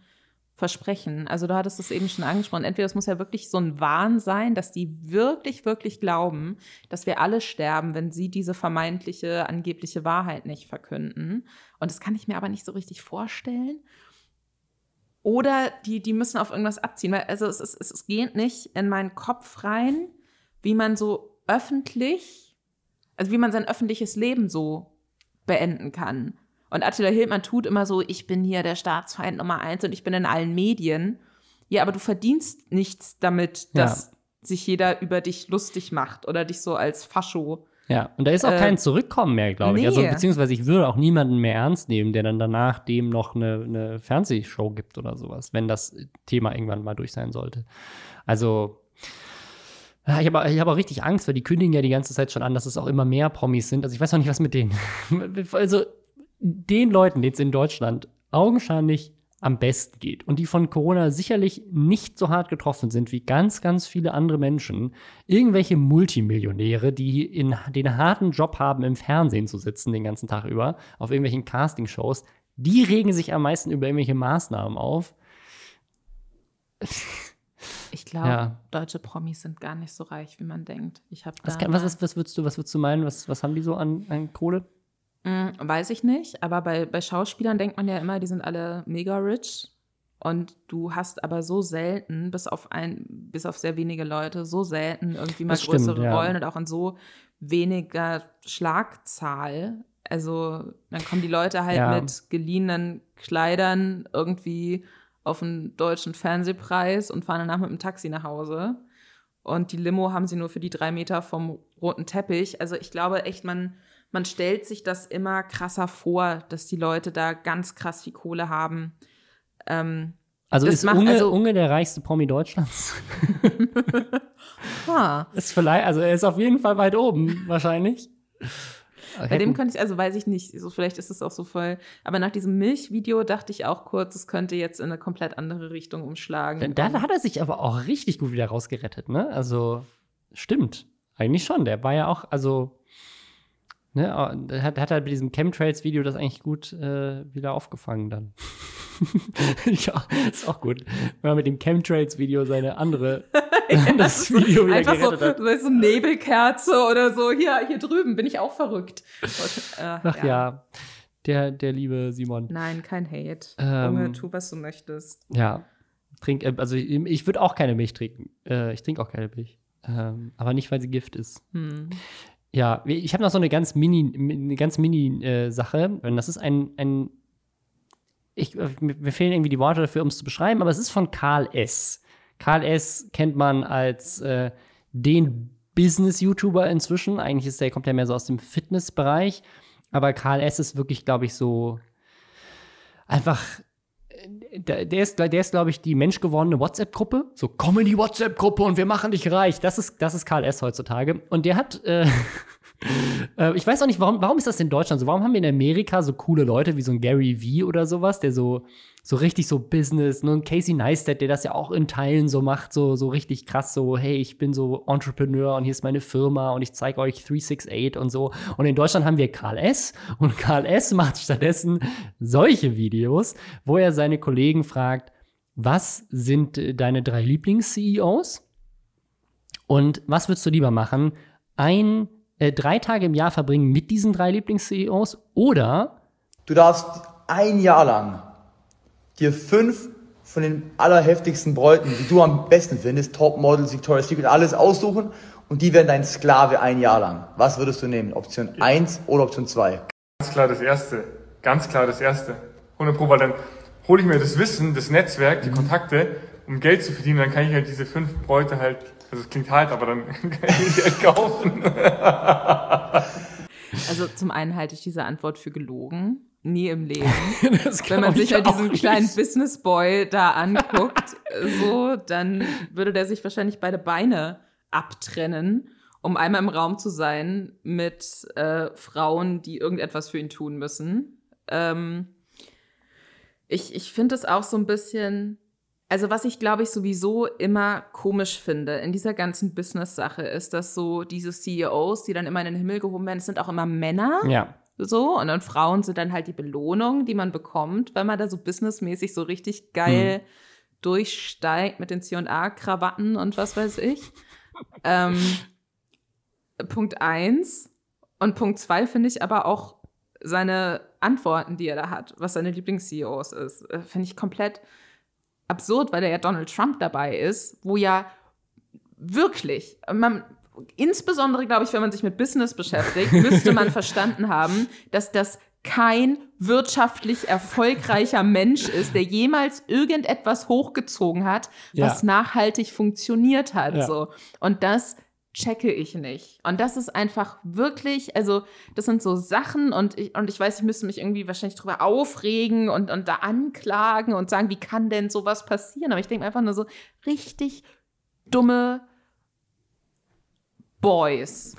B: versprechen. Also du hattest es eben schon angesprochen. Entweder es muss ja wirklich so ein Wahn sein, dass die wirklich, wirklich glauben, dass wir alle sterben, wenn sie diese vermeintliche, angebliche Wahrheit nicht verkünden. Und das kann ich mir aber nicht so richtig vorstellen. Oder die, die müssen auf irgendwas abziehen. Also es, es, es geht nicht in meinen Kopf rein, wie man so öffentlich, also wie man sein öffentliches Leben so beenden kann. Und Attila Hildmann tut immer so, ich bin hier der Staatsfeind Nummer eins und ich bin in allen Medien. Ja, aber du verdienst nichts damit,
A: Ja.
B: dass sich jeder über dich lustig macht oder dich so als Fascho.
A: Ja, und da ist auch
B: Äh,
A: kein Zurückkommen mehr, glaube ich. Also,
B: nee.
A: beziehungsweise ich würde auch niemanden mehr ernst nehmen, der dann danach dem noch eine, eine Fernsehshow gibt oder sowas, wenn das Thema irgendwann mal durch sein sollte. Also, ja, ich habe ich hab auch richtig Angst, weil die kündigen ja die ganze Zeit schon an, dass es auch immer mehr Promis sind. Also, ich weiß auch nicht, was mit denen. <laughs> Also, den Leuten, denen es in Deutschland augenscheinlich am besten geht und die von Corona sicherlich nicht so hart getroffen sind wie ganz, ganz viele andere Menschen, irgendwelche Multimillionäre, die in den harten Job haben, im Fernsehen zu sitzen den ganzen Tag über, auf irgendwelchen Castingshows, die regen sich am meisten über irgendwelche Maßnahmen auf.
B: Ich glaube,
A: Ja.
B: deutsche Promis sind gar nicht so reich, wie man denkt. Ich habe
A: Was, was, was, was, würdest du, was würdest du meinen? Was, was haben die so an, an Kohle?
B: Mm, Weiß ich nicht, aber bei, bei Schauspielern denkt man ja immer, die sind alle mega rich. Und du hast aber so selten, bis auf ein, bis auf sehr wenige Leute, so selten irgendwie mal
A: Das stimmt,
B: größere
A: ja.
B: Rollen und auch in so weniger Schlagzahl. Also dann kommen die Leute halt
A: Ja.
B: mit geliehenen Kleidern irgendwie auf einen deutschen Fernsehpreis und fahren danach mit dem Taxi nach Hause. Und die Limo haben sie nur für die drei Meter vom roten Teppich. Also ich glaube echt, man, man stellt sich das immer krasser vor, dass die Leute da ganz krass viel Kohle haben. Ähm,
A: Also ist
B: macht-
A: Unge,
B: also-
A: Unge der reichste Promi Deutschlands?
B: ha. <laughs> <laughs>
A: ist vielleicht, also er ist auf jeden Fall weit oben, wahrscheinlich.
B: Bei dem könnte ich, also weiß ich nicht, so, vielleicht ist es auch so voll. Aber nach diesem Milchvideo dachte ich auch kurz, es könnte jetzt in eine komplett andere Richtung umschlagen.
A: Da, da hat er sich aber auch richtig gut wieder rausgerettet, ne? Also, stimmt. Eigentlich schon. Der war ja auch, also, ne, der hat, hat halt bei diesem Chemtrails-Video das eigentlich gut äh, wieder aufgefangen dann. <laughs> ja, ist auch gut. Wenn man mit dem Chemtrails-Video seine andere, <laughs> <laughs> das Video wieder
B: Einfach so,
A: hat.
B: so so Nebelkerze oder so. Hier, hier drüben bin ich auch verrückt. Und, äh,
A: Ach ja, der, der liebe Simon.
B: Nein, kein Hate.
A: Ähm,
B: Junge, tu, was du möchtest.
A: Ja, trink, äh, also ich, ich würde auch keine Milch trinken. Äh, ich trinke auch keine Milch. Ähm, aber nicht, weil sie Gift ist.
B: Hm.
A: Ja, ich habe noch so eine ganz mini, eine ganz mini äh, Sache. Das ist ein, ein ich, äh, mir fehlen irgendwie die Worte dafür, um es zu beschreiben, aber es ist von Karl S. Karl S. kennt man als äh, den Business-YouTuber inzwischen. Eigentlich ist der, kommt der mehr so aus dem Fitnessbereich. Aber Karl S. ist wirklich, glaube ich, so einfach. Der, der ist, der ist glaube ich, die menschgewordene WhatsApp-Gruppe. So, komm in die WhatsApp-Gruppe und wir machen dich reich. Das ist, das ist Karl S. heutzutage. Und der hat, äh, <laughs> <laughs> äh, ich weiß auch nicht, warum, warum ist das in Deutschland so? Warum haben wir in Amerika so coole Leute wie so ein Gary Vee oder sowas, der so, so richtig so Business, nur ein Casey Neistat, der das ja auch in Teilen so macht, so, so richtig krass, so, hey, ich bin so Entrepreneur und hier ist meine Firma und ich zeige euch 368 und so. Und in Deutschland haben wir Karl S. Und Karl S. macht stattdessen solche Videos, wo er seine Kollegen fragt, was sind deine drei Lieblings-CEOs? Und was würdest du lieber machen? Ein, äh, drei Tage im Jahr verbringen mit diesen drei Lieblings-CEOs oder
G: Du darfst ein Jahr lang dir fünf von den allerheftigsten Bräuten, die du am besten findest, Topmodels, Victoria's Secret, alles aussuchen und die werden dein Sklave ein Jahr lang. Was würdest du nehmen? Option 1 oder Option 2?
H: Ganz klar das Erste. Ganz klar das Erste. 100 Pro, weil dann hole ich mir das Wissen, das Netzwerk, die Kontakte, um Geld zu verdienen. Dann kann ich halt diese fünf Bräute halt, also es klingt hart, aber dann <laughs> kann ich die halt kaufen.
B: Also zum einen halte ich diese Antwort für gelogen. Nie im Leben. <laughs> Wenn man sich ja
A: ja
B: diesen kleinen Businessboy da anguckt, so, dann würde der sich wahrscheinlich beide Beine abtrennen, um einmal im Raum zu sein mit äh, Frauen, die irgendetwas für ihn tun müssen. Ähm, ich ich finde es auch so ein bisschen, also was ich glaube ich sowieso immer komisch finde in dieser ganzen Business-Sache ist, dass so diese CEOs, die dann immer in den Himmel gehoben werden, sind auch immer Männer.
A: Ja.
B: So, und dann Frauen sind dann halt die Belohnung, die man bekommt, wenn man da so businessmäßig so richtig geil durchsteigt mit den C&A-Krawatten und was weiß ich. ähm, Punkt eins Und Punkt zwei finde ich aber auch seine Antworten, die er da hat, was seine Lieblings-CEOs ist, äh, finde ich komplett absurd, weil da ja Donald Trump dabei ist, wo ja wirklich, man, insbesondere glaube ich, wenn man sich mit Business beschäftigt, <laughs> müsste man verstanden haben, dass das kein wirtschaftlich erfolgreicher Mensch ist, der jemals irgendetwas hochgezogen hat, was
A: Ja.
B: nachhaltig funktioniert hat.
A: Ja.
B: So. Und das checke ich nicht. Und das ist einfach wirklich, also das sind so Sachen und ich, und ich weiß, ich müsste mich irgendwie wahrscheinlich drüber aufregen und, und da anklagen und sagen, wie kann denn sowas passieren? Aber ich denke einfach nur so richtig dumme Boys.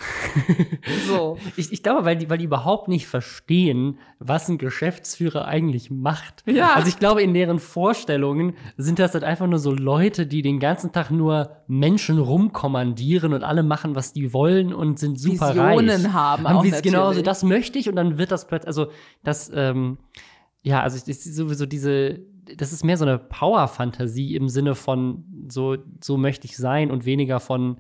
B: so. <laughs>
A: Ich, ich glaube, weil die, weil die überhaupt nicht verstehen, was ein Geschäftsführer eigentlich macht.
B: Ja.
A: Also ich glaube, in deren Vorstellungen sind das halt einfach nur so Leute, die den ganzen Tag nur Menschen rumkommandieren und alle machen, was die wollen und sind super
B: Visionen
A: reich.
B: haben auch
A: Vis- Genau, so das möchte ich und dann wird das plötzlich, also das, ähm, ja, also ist sowieso diese, das ist mehr so eine Power-Fantasie im Sinne von so, so möchte ich sein und weniger von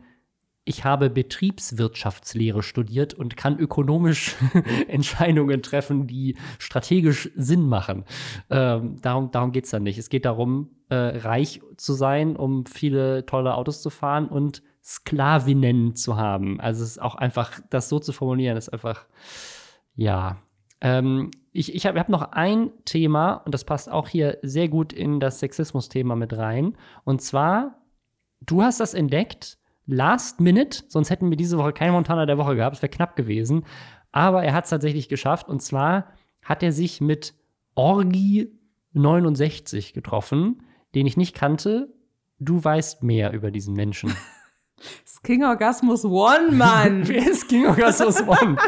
A: ich habe Betriebswirtschaftslehre studiert und kann ökonomisch <laughs> Entscheidungen treffen, die strategisch Sinn machen. Ähm, darum darum geht es dann nicht. Es geht darum, äh, reich zu sein, um viele tolle Autos zu fahren und Sklavinnen zu haben. Also es ist auch einfach, das so zu formulieren, ist einfach, ja. Ähm, ich ich habe hab noch ein Thema, und das passt auch hier sehr gut in das Sexismus-Thema mit rein. Und zwar, du hast das entdeckt, last minute, sonst hätten wir diese Woche keinen Montana der Woche gehabt, es wäre knapp gewesen. Aber er hat es tatsächlich geschafft, und zwar hat er sich mit Orgi 69 getroffen, den ich nicht kannte. Du weißt mehr über diesen Menschen. <laughs>
B: Das King Orgasmus One, Mann. <laughs>
A: Wer ist King Augustus One? <laughs>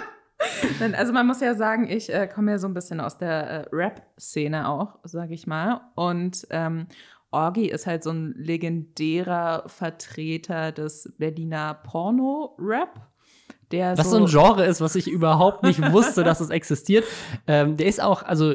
B: Also man muss ja sagen, ich äh, komme ja so ein bisschen aus der äh, Rap-Szene auch, sage ich mal. Und ähm, Orgi ist halt so ein legendärer Vertreter des Berliner Porno-Rap. Der
A: Was so ein Genre ist, was ich überhaupt nicht wusste, <laughs> dass es existiert. Ähm, der ist auch, also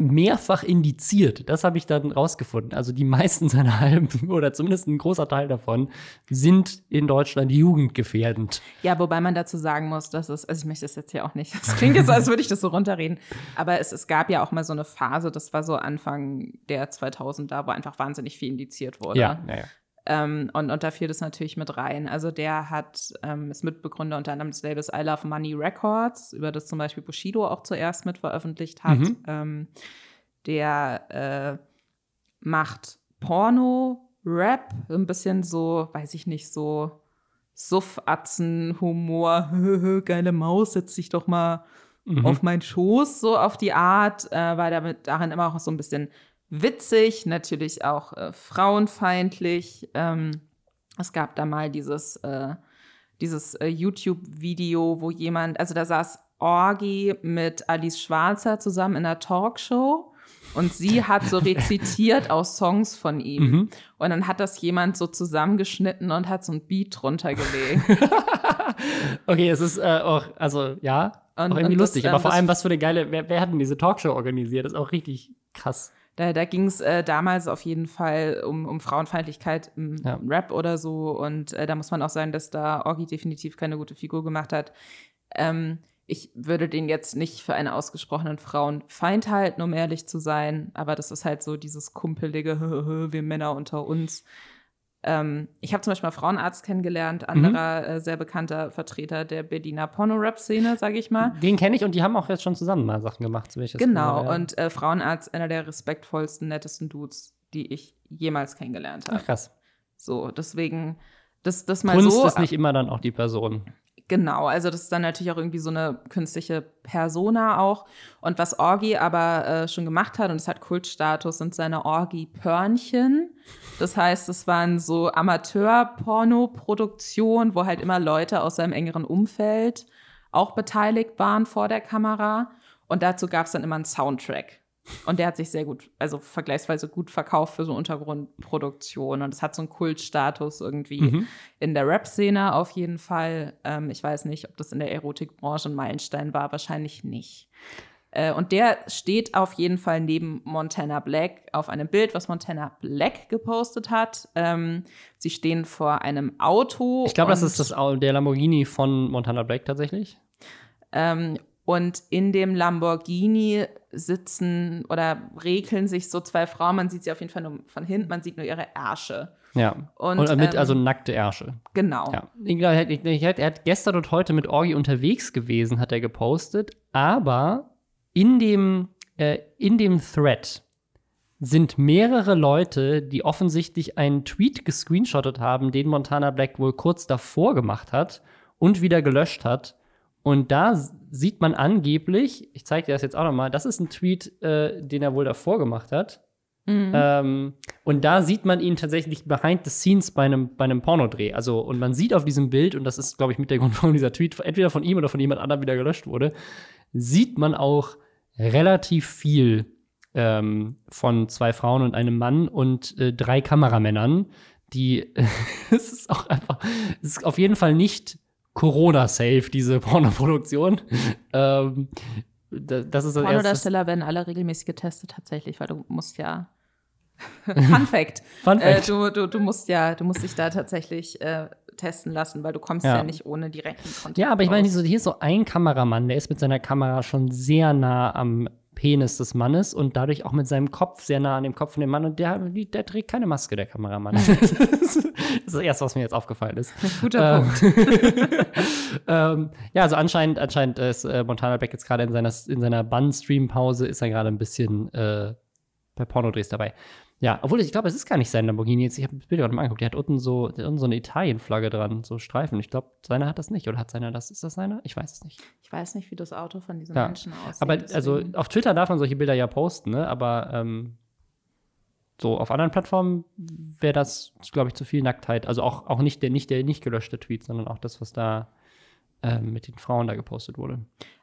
A: mehrfach indiziert. Das habe ich dann rausgefunden. Also die meisten seiner Alben <laughs> oder zumindest ein großer Teil davon sind in Deutschland jugendgefährdend.
B: Ja, wobei man dazu sagen muss, dass es, also ich möchte das jetzt hier auch nicht, <laughs> es klingt jetzt so, als würde ich das so runterreden, aber es, es gab ja auch mal so eine Phase, das war so Anfang der 2000er, wo einfach wahnsinnig viel indiziert wurde.
A: Ja, naja.
B: Ähm, und, und da fiel das natürlich mit rein. Also der hat, ähm, ist Mitbegründer unter anderem des Labels I Love Money Records, über das zum Beispiel Bushido auch zuerst mit veröffentlicht hat.
A: Mhm.
B: Ähm, der äh, macht Porno, Rap, ein bisschen so, weiß ich nicht, so Suffatzen, Humor, <laughs> geile Maus, setz dich doch mal
A: Mhm.
B: auf meinen Schoß, so auf die Art, äh, war damit darin immer auch so ein bisschen witzig, natürlich auch äh, frauenfeindlich. Ähm, es gab da mal dieses, äh, dieses äh, YouTube-Video, wo jemand, also da saß Orgi mit Alice Schwarzer zusammen in einer Talkshow und sie <laughs> hat so rezitiert aus Songs von ihm.
A: Mhm.
B: Und dann hat das jemand so zusammengeschnitten und hat so ein Beat drunter gelegt. <laughs>
A: Okay, es ist äh, auch, also ja,
B: Und-
A: auch irgendwie
B: das,
A: lustig.
B: ähm,
A: aber vor
B: das-
A: allem, was für eine geile, wer, wer hat denn diese Talkshow organisiert? Das ist auch richtig krass.
B: Da, da ging es äh, damals auf jeden Fall um, um Frauenfeindlichkeit im
A: Ja.
B: Rap oder so. Und äh, da muss man auch sagen, dass da Orgi definitiv keine gute Figur gemacht hat. Ähm, ich würde den jetzt nicht für einen ausgesprochenen Frauenfeind halten, um ehrlich zu sein. Aber das ist halt so dieses kumpelige, <laughs> wir Männer unter uns. Ähm, ich habe zum Beispiel mal Frauenarzt kennengelernt, anderer äh, sehr bekannter Vertreter der Berliner Porno-Rap-Szene, sage ich mal.
A: Den kenne ich und die haben auch jetzt schon zusammen mal Sachen gemacht. So wie ich das
B: Genau,
A: gehört habe.
B: und äh, Frauenarzt, einer der respektvollsten, nettesten Dudes, die ich jemals kennengelernt habe.
A: Ach, krass.
B: So, deswegen, das, das mal
A: Kunst
B: so.
A: ist nicht immer dann auch die Person.
B: Genau, also das ist dann natürlich auch irgendwie so eine künstliche Persona auch. Und was Orgi aber äh, schon gemacht hat, und es hat Kultstatus, sind seine Orgi-Pörnchen. Das heißt, es waren so Amateur-Porno-Produktionen, wo halt immer Leute aus seinem engeren Umfeld auch beteiligt waren vor der Kamera. Und dazu gab es dann immer einen Soundtrack. Und der hat sich sehr gut, also vergleichsweise gut verkauft für so Untergrundproduktion. Und es hat so einen Kultstatus irgendwie
A: Mhm.
B: in der Rap-Szene auf jeden Fall. Ähm, ich weiß nicht, ob das in der Erotikbranche ein Meilenstein war, wahrscheinlich nicht. Äh, und der steht auf jeden Fall neben Montana Black auf einem Bild, was Montana Black gepostet hat. Ähm, sie stehen vor einem Auto.
A: Ich glaube, das ist das, der Lamborghini von Montana Black tatsächlich.
B: Ähm, und in dem Lamborghini sitzen oder regeln sich so zwei Frauen. Man sieht sie auf jeden Fall nur von hinten, man sieht nur ihre Ärsche.
A: Ja.
B: Und,
A: Und, mit,
B: ähm,
A: also nackte Ärsche.
B: Genau.
A: Ja. Ich glaube, er, hat- er hat gestern und heute mit Orgi unterwegs gewesen, hat er gepostet. Aber in dem, äh, in dem Thread sind mehrere Leute, die offensichtlich einen Tweet gescreenshottet haben, den Montana Black wohl kurz davor gemacht hat und wieder gelöscht hat. Und da sieht man angeblich, ich zeige dir das jetzt auch noch mal, das ist ein Tweet, äh, den er wohl davor gemacht hat. Ähm, und da sieht man ihn tatsächlich behind the scenes bei einem, bei einem Pornodreh. Also, und man sieht auf diesem Bild, und das ist, glaube ich, mit der Grund, warum dieser Tweet entweder von ihm oder von jemand anderem wieder gelöscht wurde, sieht man auch relativ viel ähm, von zwei Frauen und einem Mann und äh, drei Kameramännern, die <laughs> es ist auch einfach, es ist auf jeden Fall nicht Corona-safe, diese Pornoproduktion. <laughs> ähm, da- das ist das.
B: Pornodarsteller werden alle regelmäßig getestet tatsächlich, weil du musst ja <laughs> Fun Fact.
A: Fun
B: Äh,
A: Fact.
B: du, du, du musst ja, du musst dich da tatsächlich äh, testen lassen, weil du kommst ja,
A: Ja.
B: nicht ohne direkten Kontakt.
A: Ja, aber ich meine, hier ist so ein Kameramann, der ist mit seiner Kamera schon sehr nah am Penis des Mannes und dadurch auch mit seinem Kopf sehr nah an dem Kopf von dem Mann und der, der trägt keine Maske, der Kameramann. <laughs> <laughs> das ist das Erste, was mir jetzt aufgefallen ist.
B: Guter
A: Ähm, <laughs> ähm, ja, also anscheinend, anscheinend ist äh, Montana Black jetzt gerade in seiner, in seiner Bann-Stream-Pause ist er gerade ein bisschen äh, bei Pornodrehs dabei. Ja, obwohl ich glaube, es ist gar nicht sein Lamborghini. Jetzt, ich habe das Bild gerade mal angeguckt. Der hat unten so, der hat unten so eine Italien-Flagge dran, so Streifen. Ich glaube, seiner hat das nicht. Oder hat seiner das? Ist das seiner? Ich weiß es nicht.
B: Ich weiß nicht, wie das Auto von diesem
A: Ja.
B: Menschen aussieht.
A: Aber also
B: deswegen-
A: auf Twitter darf man solche Bilder ja posten, ne? Aber ähm, so auf anderen Plattformen wäre das, glaube ich, zu viel Nacktheit. Also auch, auch nicht der nicht der nicht gelöschte Tweet, sondern auch das, was da ähm, mit den Frauen da gepostet wurde.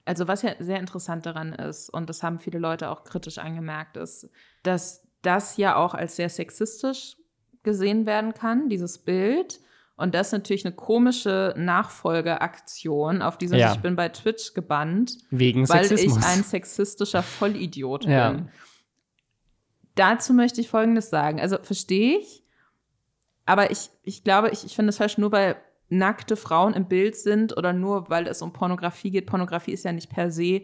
B: Also was ja sehr interessant daran ist, und das haben viele Leute auch kritisch angemerkt, ist, dass das ja auch als sehr sexistisch gesehen werden kann, dieses Bild. Und das ist natürlich eine komische Nachfolgeaktion, auf die
A: Ja.
B: ich bin bei Twitch gebannt,
A: Wegen
B: weil
A: Sexismus.
B: ich ein sexistischer Vollidiot
A: Ja.
B: bin. Dazu möchte ich Folgendes sagen. Also verstehe ich, aber ich, ich glaube, ich, ich finde es falsch, nur weil nackte Frauen im Bild sind oder nur weil es um Pornografie geht. Pornografie ist ja nicht per se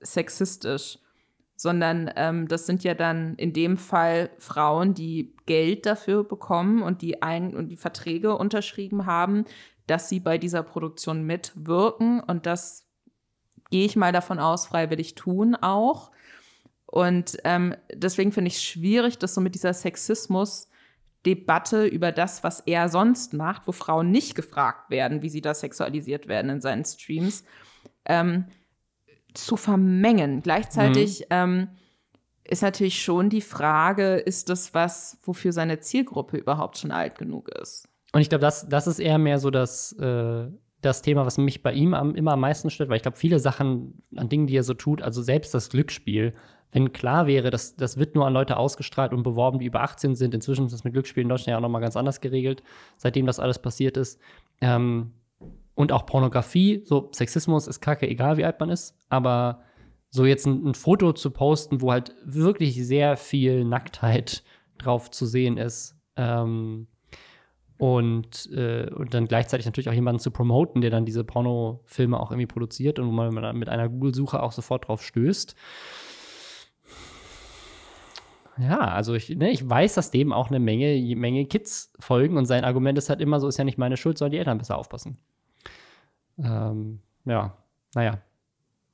B: sexistisch, sondern ähm, das sind ja dann in dem Fall Frauen, die Geld dafür bekommen und die ein und die Verträge unterschrieben haben, dass sie bei dieser Produktion mitwirken und das gehe ich mal davon aus, freiwillig tun auch. Und ähm, deswegen finde ich es schwierig, das so mit dieser Sexismus-Debatte über das, was er sonst macht, wo Frauen nicht gefragt werden, wie sie da sexualisiert werden in seinen Streams, ähm, zu vermengen. Gleichzeitig ähm, ist natürlich schon die Frage, ist das was, wofür seine Zielgruppe überhaupt schon alt genug ist?
A: Und ich glaube, das, das ist eher mehr so das, äh, das Thema, was mich bei ihm am, immer am meisten stört, weil ich glaube, viele Sachen an Dingen, die er so tut, also selbst das Glücksspiel, wenn klar wäre, dass das wird nur an Leute ausgestrahlt und beworben, die über 18 sind. Inzwischen ist das mit Glücksspiel in Deutschland ja auch noch mal ganz anders geregelt, seitdem das alles passiert ist. Ähm, und auch Pornografie, so Sexismus ist kacke, egal wie alt man ist, aber so jetzt ein, ein Foto zu posten, wo halt wirklich sehr viel Nacktheit <laughs> drauf zu sehen ist, ähm, und, äh, und dann gleichzeitig natürlich auch jemanden zu promoten, der dann diese Pornofilme auch irgendwie produziert und wo man mit einer Google-Suche auch sofort drauf stößt. Ja, also ich, ne, ich weiß, dass dem auch eine Menge, Menge Kids folgen und sein Argument ist halt immer so, ist ja nicht meine Schuld, sollen die Eltern besser aufpassen. Ähm, ja, naja.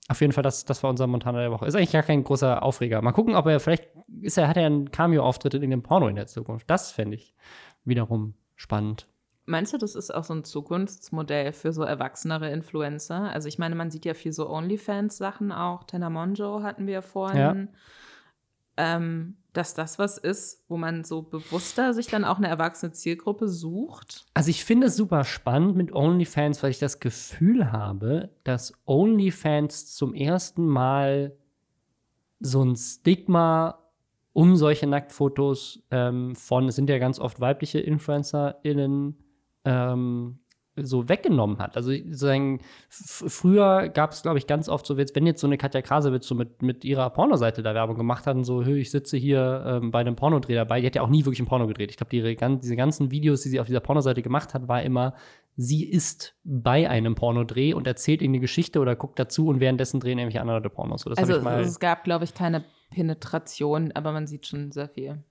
A: Auf jeden Fall, das, das war unser Montana der Woche. Ist eigentlich gar kein großer Aufreger. Mal gucken, ob er vielleicht ist er, hat er einen Cameo-Auftritt in irgendeinem Porno in der Zukunft. Das fände ich wiederum spannend.
B: Meinst du, das ist auch so ein Zukunftsmodell für so erwachsenere Influencer? Also ich meine, man sieht ja viel so OnlyFans-Sachen auch. Tena Monjo hatten wir ja vorhin. Ähm, dass das was ist, wo man so bewusster sich dann auch eine erwachsene Zielgruppe sucht.
A: Also ich finde es super spannend mit OnlyFans, weil ich das Gefühl habe, dass OnlyFans zum ersten Mal so ein Stigma um solche Nacktfotos ähm, von, es sind ja ganz oft weibliche InfluencerInnen, ähm, so weggenommen hat. Also sozusagen, f- früher gab es, glaube ich, ganz oft so, wenn jetzt so eine Katja Krasowitz so mit, mit ihrer Pornoseite da Werbung gemacht hat und so, "Hö, ich sitze hier ähm, bei einem Pornodreh dabei, die hat ja auch nie wirklich ein Porno gedreht. Ich glaube, die, diese ganzen Videos, die sie auf dieser Pornoseite gemacht hat, war immer, sie ist bei einem Pornodreh und erzählt irgendeine Geschichte oder guckt dazu und währenddessen drehen irgendwelche andere Pornos. So,
B: also
A: mal.
B: es gab, glaube ich, keine Penetration, aber man sieht schon sehr viel.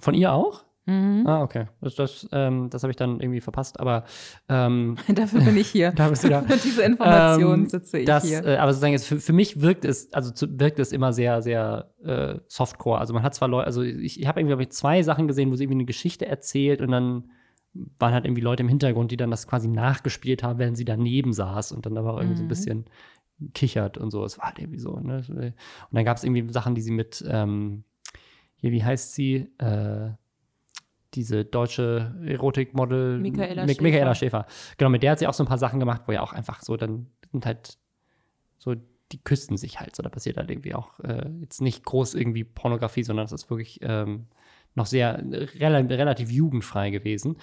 A: Von ihr auch? Ah, okay. Das, das, ähm, das habe ich dann irgendwie verpasst, aber ähm, <laughs>
B: Dafür bin ich hier. <laughs>
A: Da bist du da.
B: Für diese Informationen
A: Ähm,
B: sitze ich
A: das,
B: hier.
A: Äh, aber sozusagen jetzt für, für mich wirkt es, also zu, wirkt es immer sehr, sehr äh, Softcore. Also man hat zwar Leute, also ich, ich habe irgendwie glaub ich, zwei Sachen gesehen, wo sie irgendwie eine Geschichte erzählt und dann waren halt irgendwie Leute im Hintergrund, die dann das quasi nachgespielt haben, während sie daneben saß und dann aber auch irgendwie so ein
B: Mhm.
A: bisschen kichert und so. Es war halt irgendwie so. Ne? Und dann gab es irgendwie Sachen, die sie mit, ähm, hier, wie heißt sie? Äh, diese deutsche Erotikmodel
B: Michaela
A: Mi-
B: Schäfer.
A: Michaela Schäfer. Genau, mit der hat sie auch so ein paar Sachen gemacht, wo ja auch einfach so, dann sind halt so, die küssen sich halt so. Da passiert halt irgendwie auch äh, jetzt nicht groß irgendwie Pornografie, sondern es ist wirklich ähm, noch sehr rela relativ jugendfrei gewesen.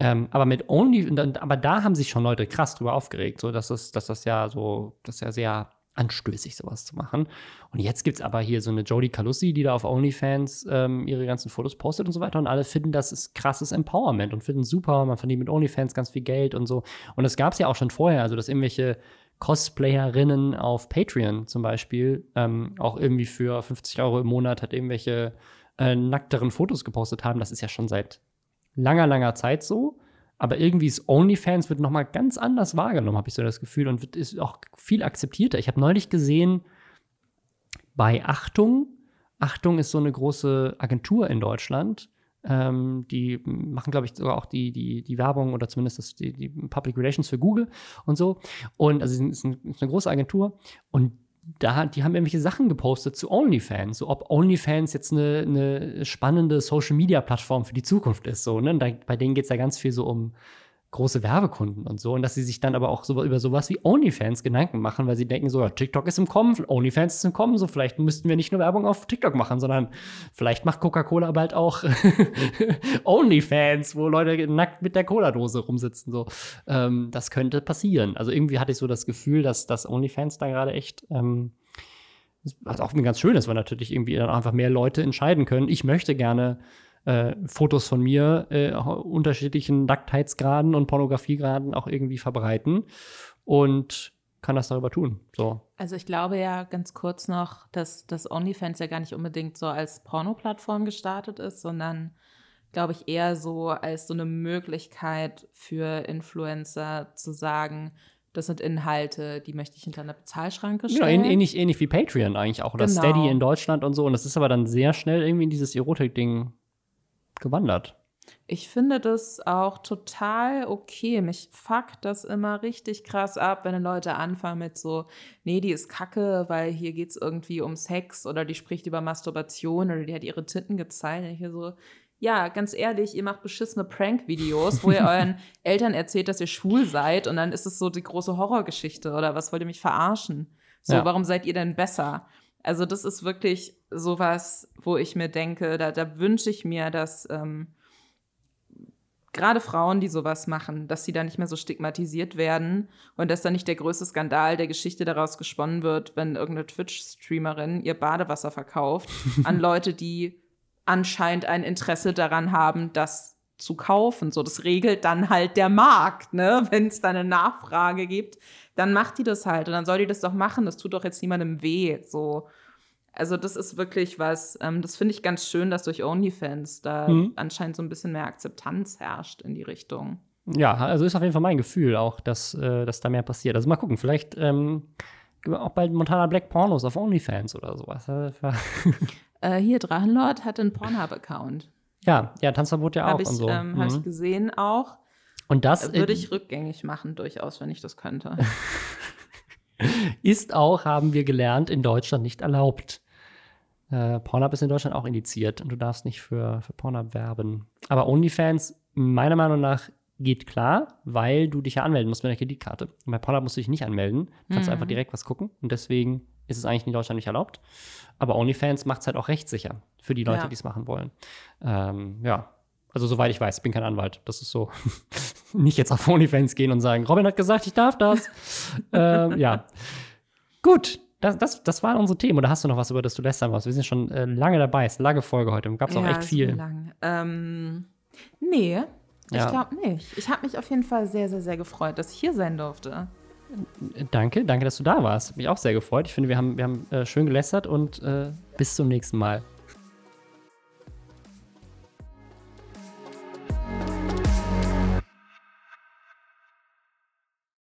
A: Ähm, aber mit Only, aber da haben sich schon Leute krass drüber aufgeregt, so dass das, dass das ja so, das ist ja sehr anstößig, sowas zu machen. Und jetzt gibt es aber hier so eine Jodie Calussi, die da auf OnlyFans ähm, ihre ganzen Fotos postet und so weiter. Und alle finden, das ist krasses Empowerment und finden super, man verdient mit OnlyFans ganz viel Geld und so. Und das gab es ja auch schon vorher, also dass irgendwelche Cosplayerinnen auf Patreon zum Beispiel ähm, auch irgendwie für 50 Euro im Monat hat irgendwelche äh, nackteren Fotos gepostet haben. Das ist ja schon seit langer, langer Zeit so. Aber irgendwie ist OnlyFans wird noch mal ganz anders wahrgenommen, habe ich so das Gefühl, und wird, ist auch viel akzeptierter. Ich habe neulich gesehen bei Achtung. Achtung ist so eine große Agentur in Deutschland. Ähm, die machen, glaube ich, sogar auch die, die, die Werbung oder zumindest das, die, die Public Relations für Google und so. Und also es ist, ein, ist eine große Agentur. Und da, die haben irgendwelche Sachen gepostet zu OnlyFans, so ob OnlyFans jetzt eine, eine spannende Social-Media-Plattform für die Zukunft ist. So, ne? da, bei denen geht es ja ganz viel so um große Werbekunden und so. Und dass sie sich dann aber auch so, über sowas wie OnlyFans Gedanken machen, weil sie denken so, ja, TikTok ist im Kommen, OnlyFans ist im Kommen, so vielleicht müssten wir nicht nur Werbung auf TikTok machen, sondern vielleicht macht Coca-Cola bald auch <laughs> OnlyFans, wo Leute nackt mit der Cola-Dose rumsitzen. So. Ähm, das könnte passieren. Also irgendwie hatte ich so das Gefühl, dass, dass OnlyFans da gerade echt ähm, was auch ganz schön ist, weil natürlich irgendwie dann einfach mehr Leute entscheiden können. Ich möchte gerne äh, Fotos von mir äh, unterschiedlichen Nacktheitsgraden und Pornografiegraden auch irgendwie verbreiten und kann das darüber tun. So.
B: Also ich glaube ja ganz kurz noch, dass das OnlyFans ja gar nicht unbedingt so als Porno-Plattform gestartet ist, sondern glaube ich eher so als so eine Möglichkeit für Influencer zu sagen, das sind Inhalte, die möchte ich hinter einer Bezahlschranke
A: Genau,
B: stellen.
A: ähn- ähnlich, ähnlich wie Patreon eigentlich auch oder
B: Genau.
A: Steady in Deutschland und so. Und das ist aber dann sehr schnell irgendwie in dieses Erotik-Ding gewandert.
B: Ich finde das auch total okay. Mich fuckt das immer richtig krass ab, wenn Leute anfangen mit so, nee, die ist kacke, weil hier geht es irgendwie um Sex oder die spricht über Masturbation oder die hat ihre Titten gezeigt. Und ich so, ja, ganz ehrlich, ihr macht beschissene Prank-Videos, wo ihr <laughs> euren Eltern erzählt, dass ihr schwul seid und dann ist es so die große Horrorgeschichte oder was wollt ihr mich verarschen? So,
A: Ja.
B: warum seid ihr denn besser? Also das ist wirklich sowas, wo ich mir denke, da, da wünsche ich mir, dass ähm, gerade Frauen, die sowas machen, dass sie da nicht mehr so stigmatisiert werden und dass da nicht der größte Skandal der Geschichte daraus gesponnen wird, wenn irgendeine Twitch-Streamerin ihr Badewasser verkauft <laughs> an Leute, die anscheinend ein Interesse daran haben, das zu kaufen. So, das regelt dann halt der Markt, ne? <laughs> Wenn es da eine Nachfrage gibt, dann macht die das halt und dann soll die das doch machen. Das tut doch jetzt niemandem weh. So. Also, das ist wirklich was, ähm, das finde ich ganz schön, dass durch OnlyFans da
A: Mhm.
B: anscheinend so ein bisschen mehr Akzeptanz herrscht in die Richtung.
A: Ja, also ist auf jeden Fall mein Gefühl auch, dass, äh, dass da mehr passiert. Also mal gucken, vielleicht ähm, auch bald Montana Black Pornos auf OnlyFans oder sowas. <laughs> Äh,
B: hier, Drachenlord hat einen Pornhub-Account.
A: Ja, ja, Tanzverbot ja auch
B: Habe ich,
A: und so.
B: ähm, hab
A: Mhm.
B: ich gesehen auch.
A: Und das
B: Würde
A: äh,
B: ich rückgängig machen, durchaus, wenn ich das könnte. <laughs>
A: ist auch, haben wir gelernt, in Deutschland nicht erlaubt. Äh, Pornhub ist in Deutschland auch indiziert und du darfst nicht für, für Pornhub werben. Aber OnlyFans, meiner Meinung nach, geht klar, weil du dich ja anmelden musst mit der Kreditkarte. Und bei Pornhub musst du dich nicht anmelden. Du kannst
B: Mhm.
A: einfach direkt was gucken und deswegen ist es eigentlich in Deutschland nicht erlaubt. Aber OnlyFans macht es halt auch rechtssicher für die Leute,
B: Ja.
A: die es machen wollen. Ähm, ja, also soweit ich weiß, ich bin kein Anwalt. Das ist so. <laughs> nicht jetzt auf OnlyFans gehen und sagen, Robin hat gesagt, ich darf das. <laughs> ähm, ja. Gut, das, das, das waren unsere Themen. Oder hast du noch was, über das du lästern warst? Wir sind schon äh, lange dabei. Es ist eine lange Folge heute. Gab es auch
B: Ja,
A: echt
B: ist
A: viel.
B: Ähm, nee, ich
A: Ja.
B: glaube nicht. Ich habe mich auf jeden Fall sehr, sehr, sehr gefreut, dass ich hier sein durfte.
A: Danke, danke, dass du da warst. Mich auch sehr gefreut. Ich finde, wir haben, wir haben äh, schön gelästert und äh, bis zum nächsten Mal.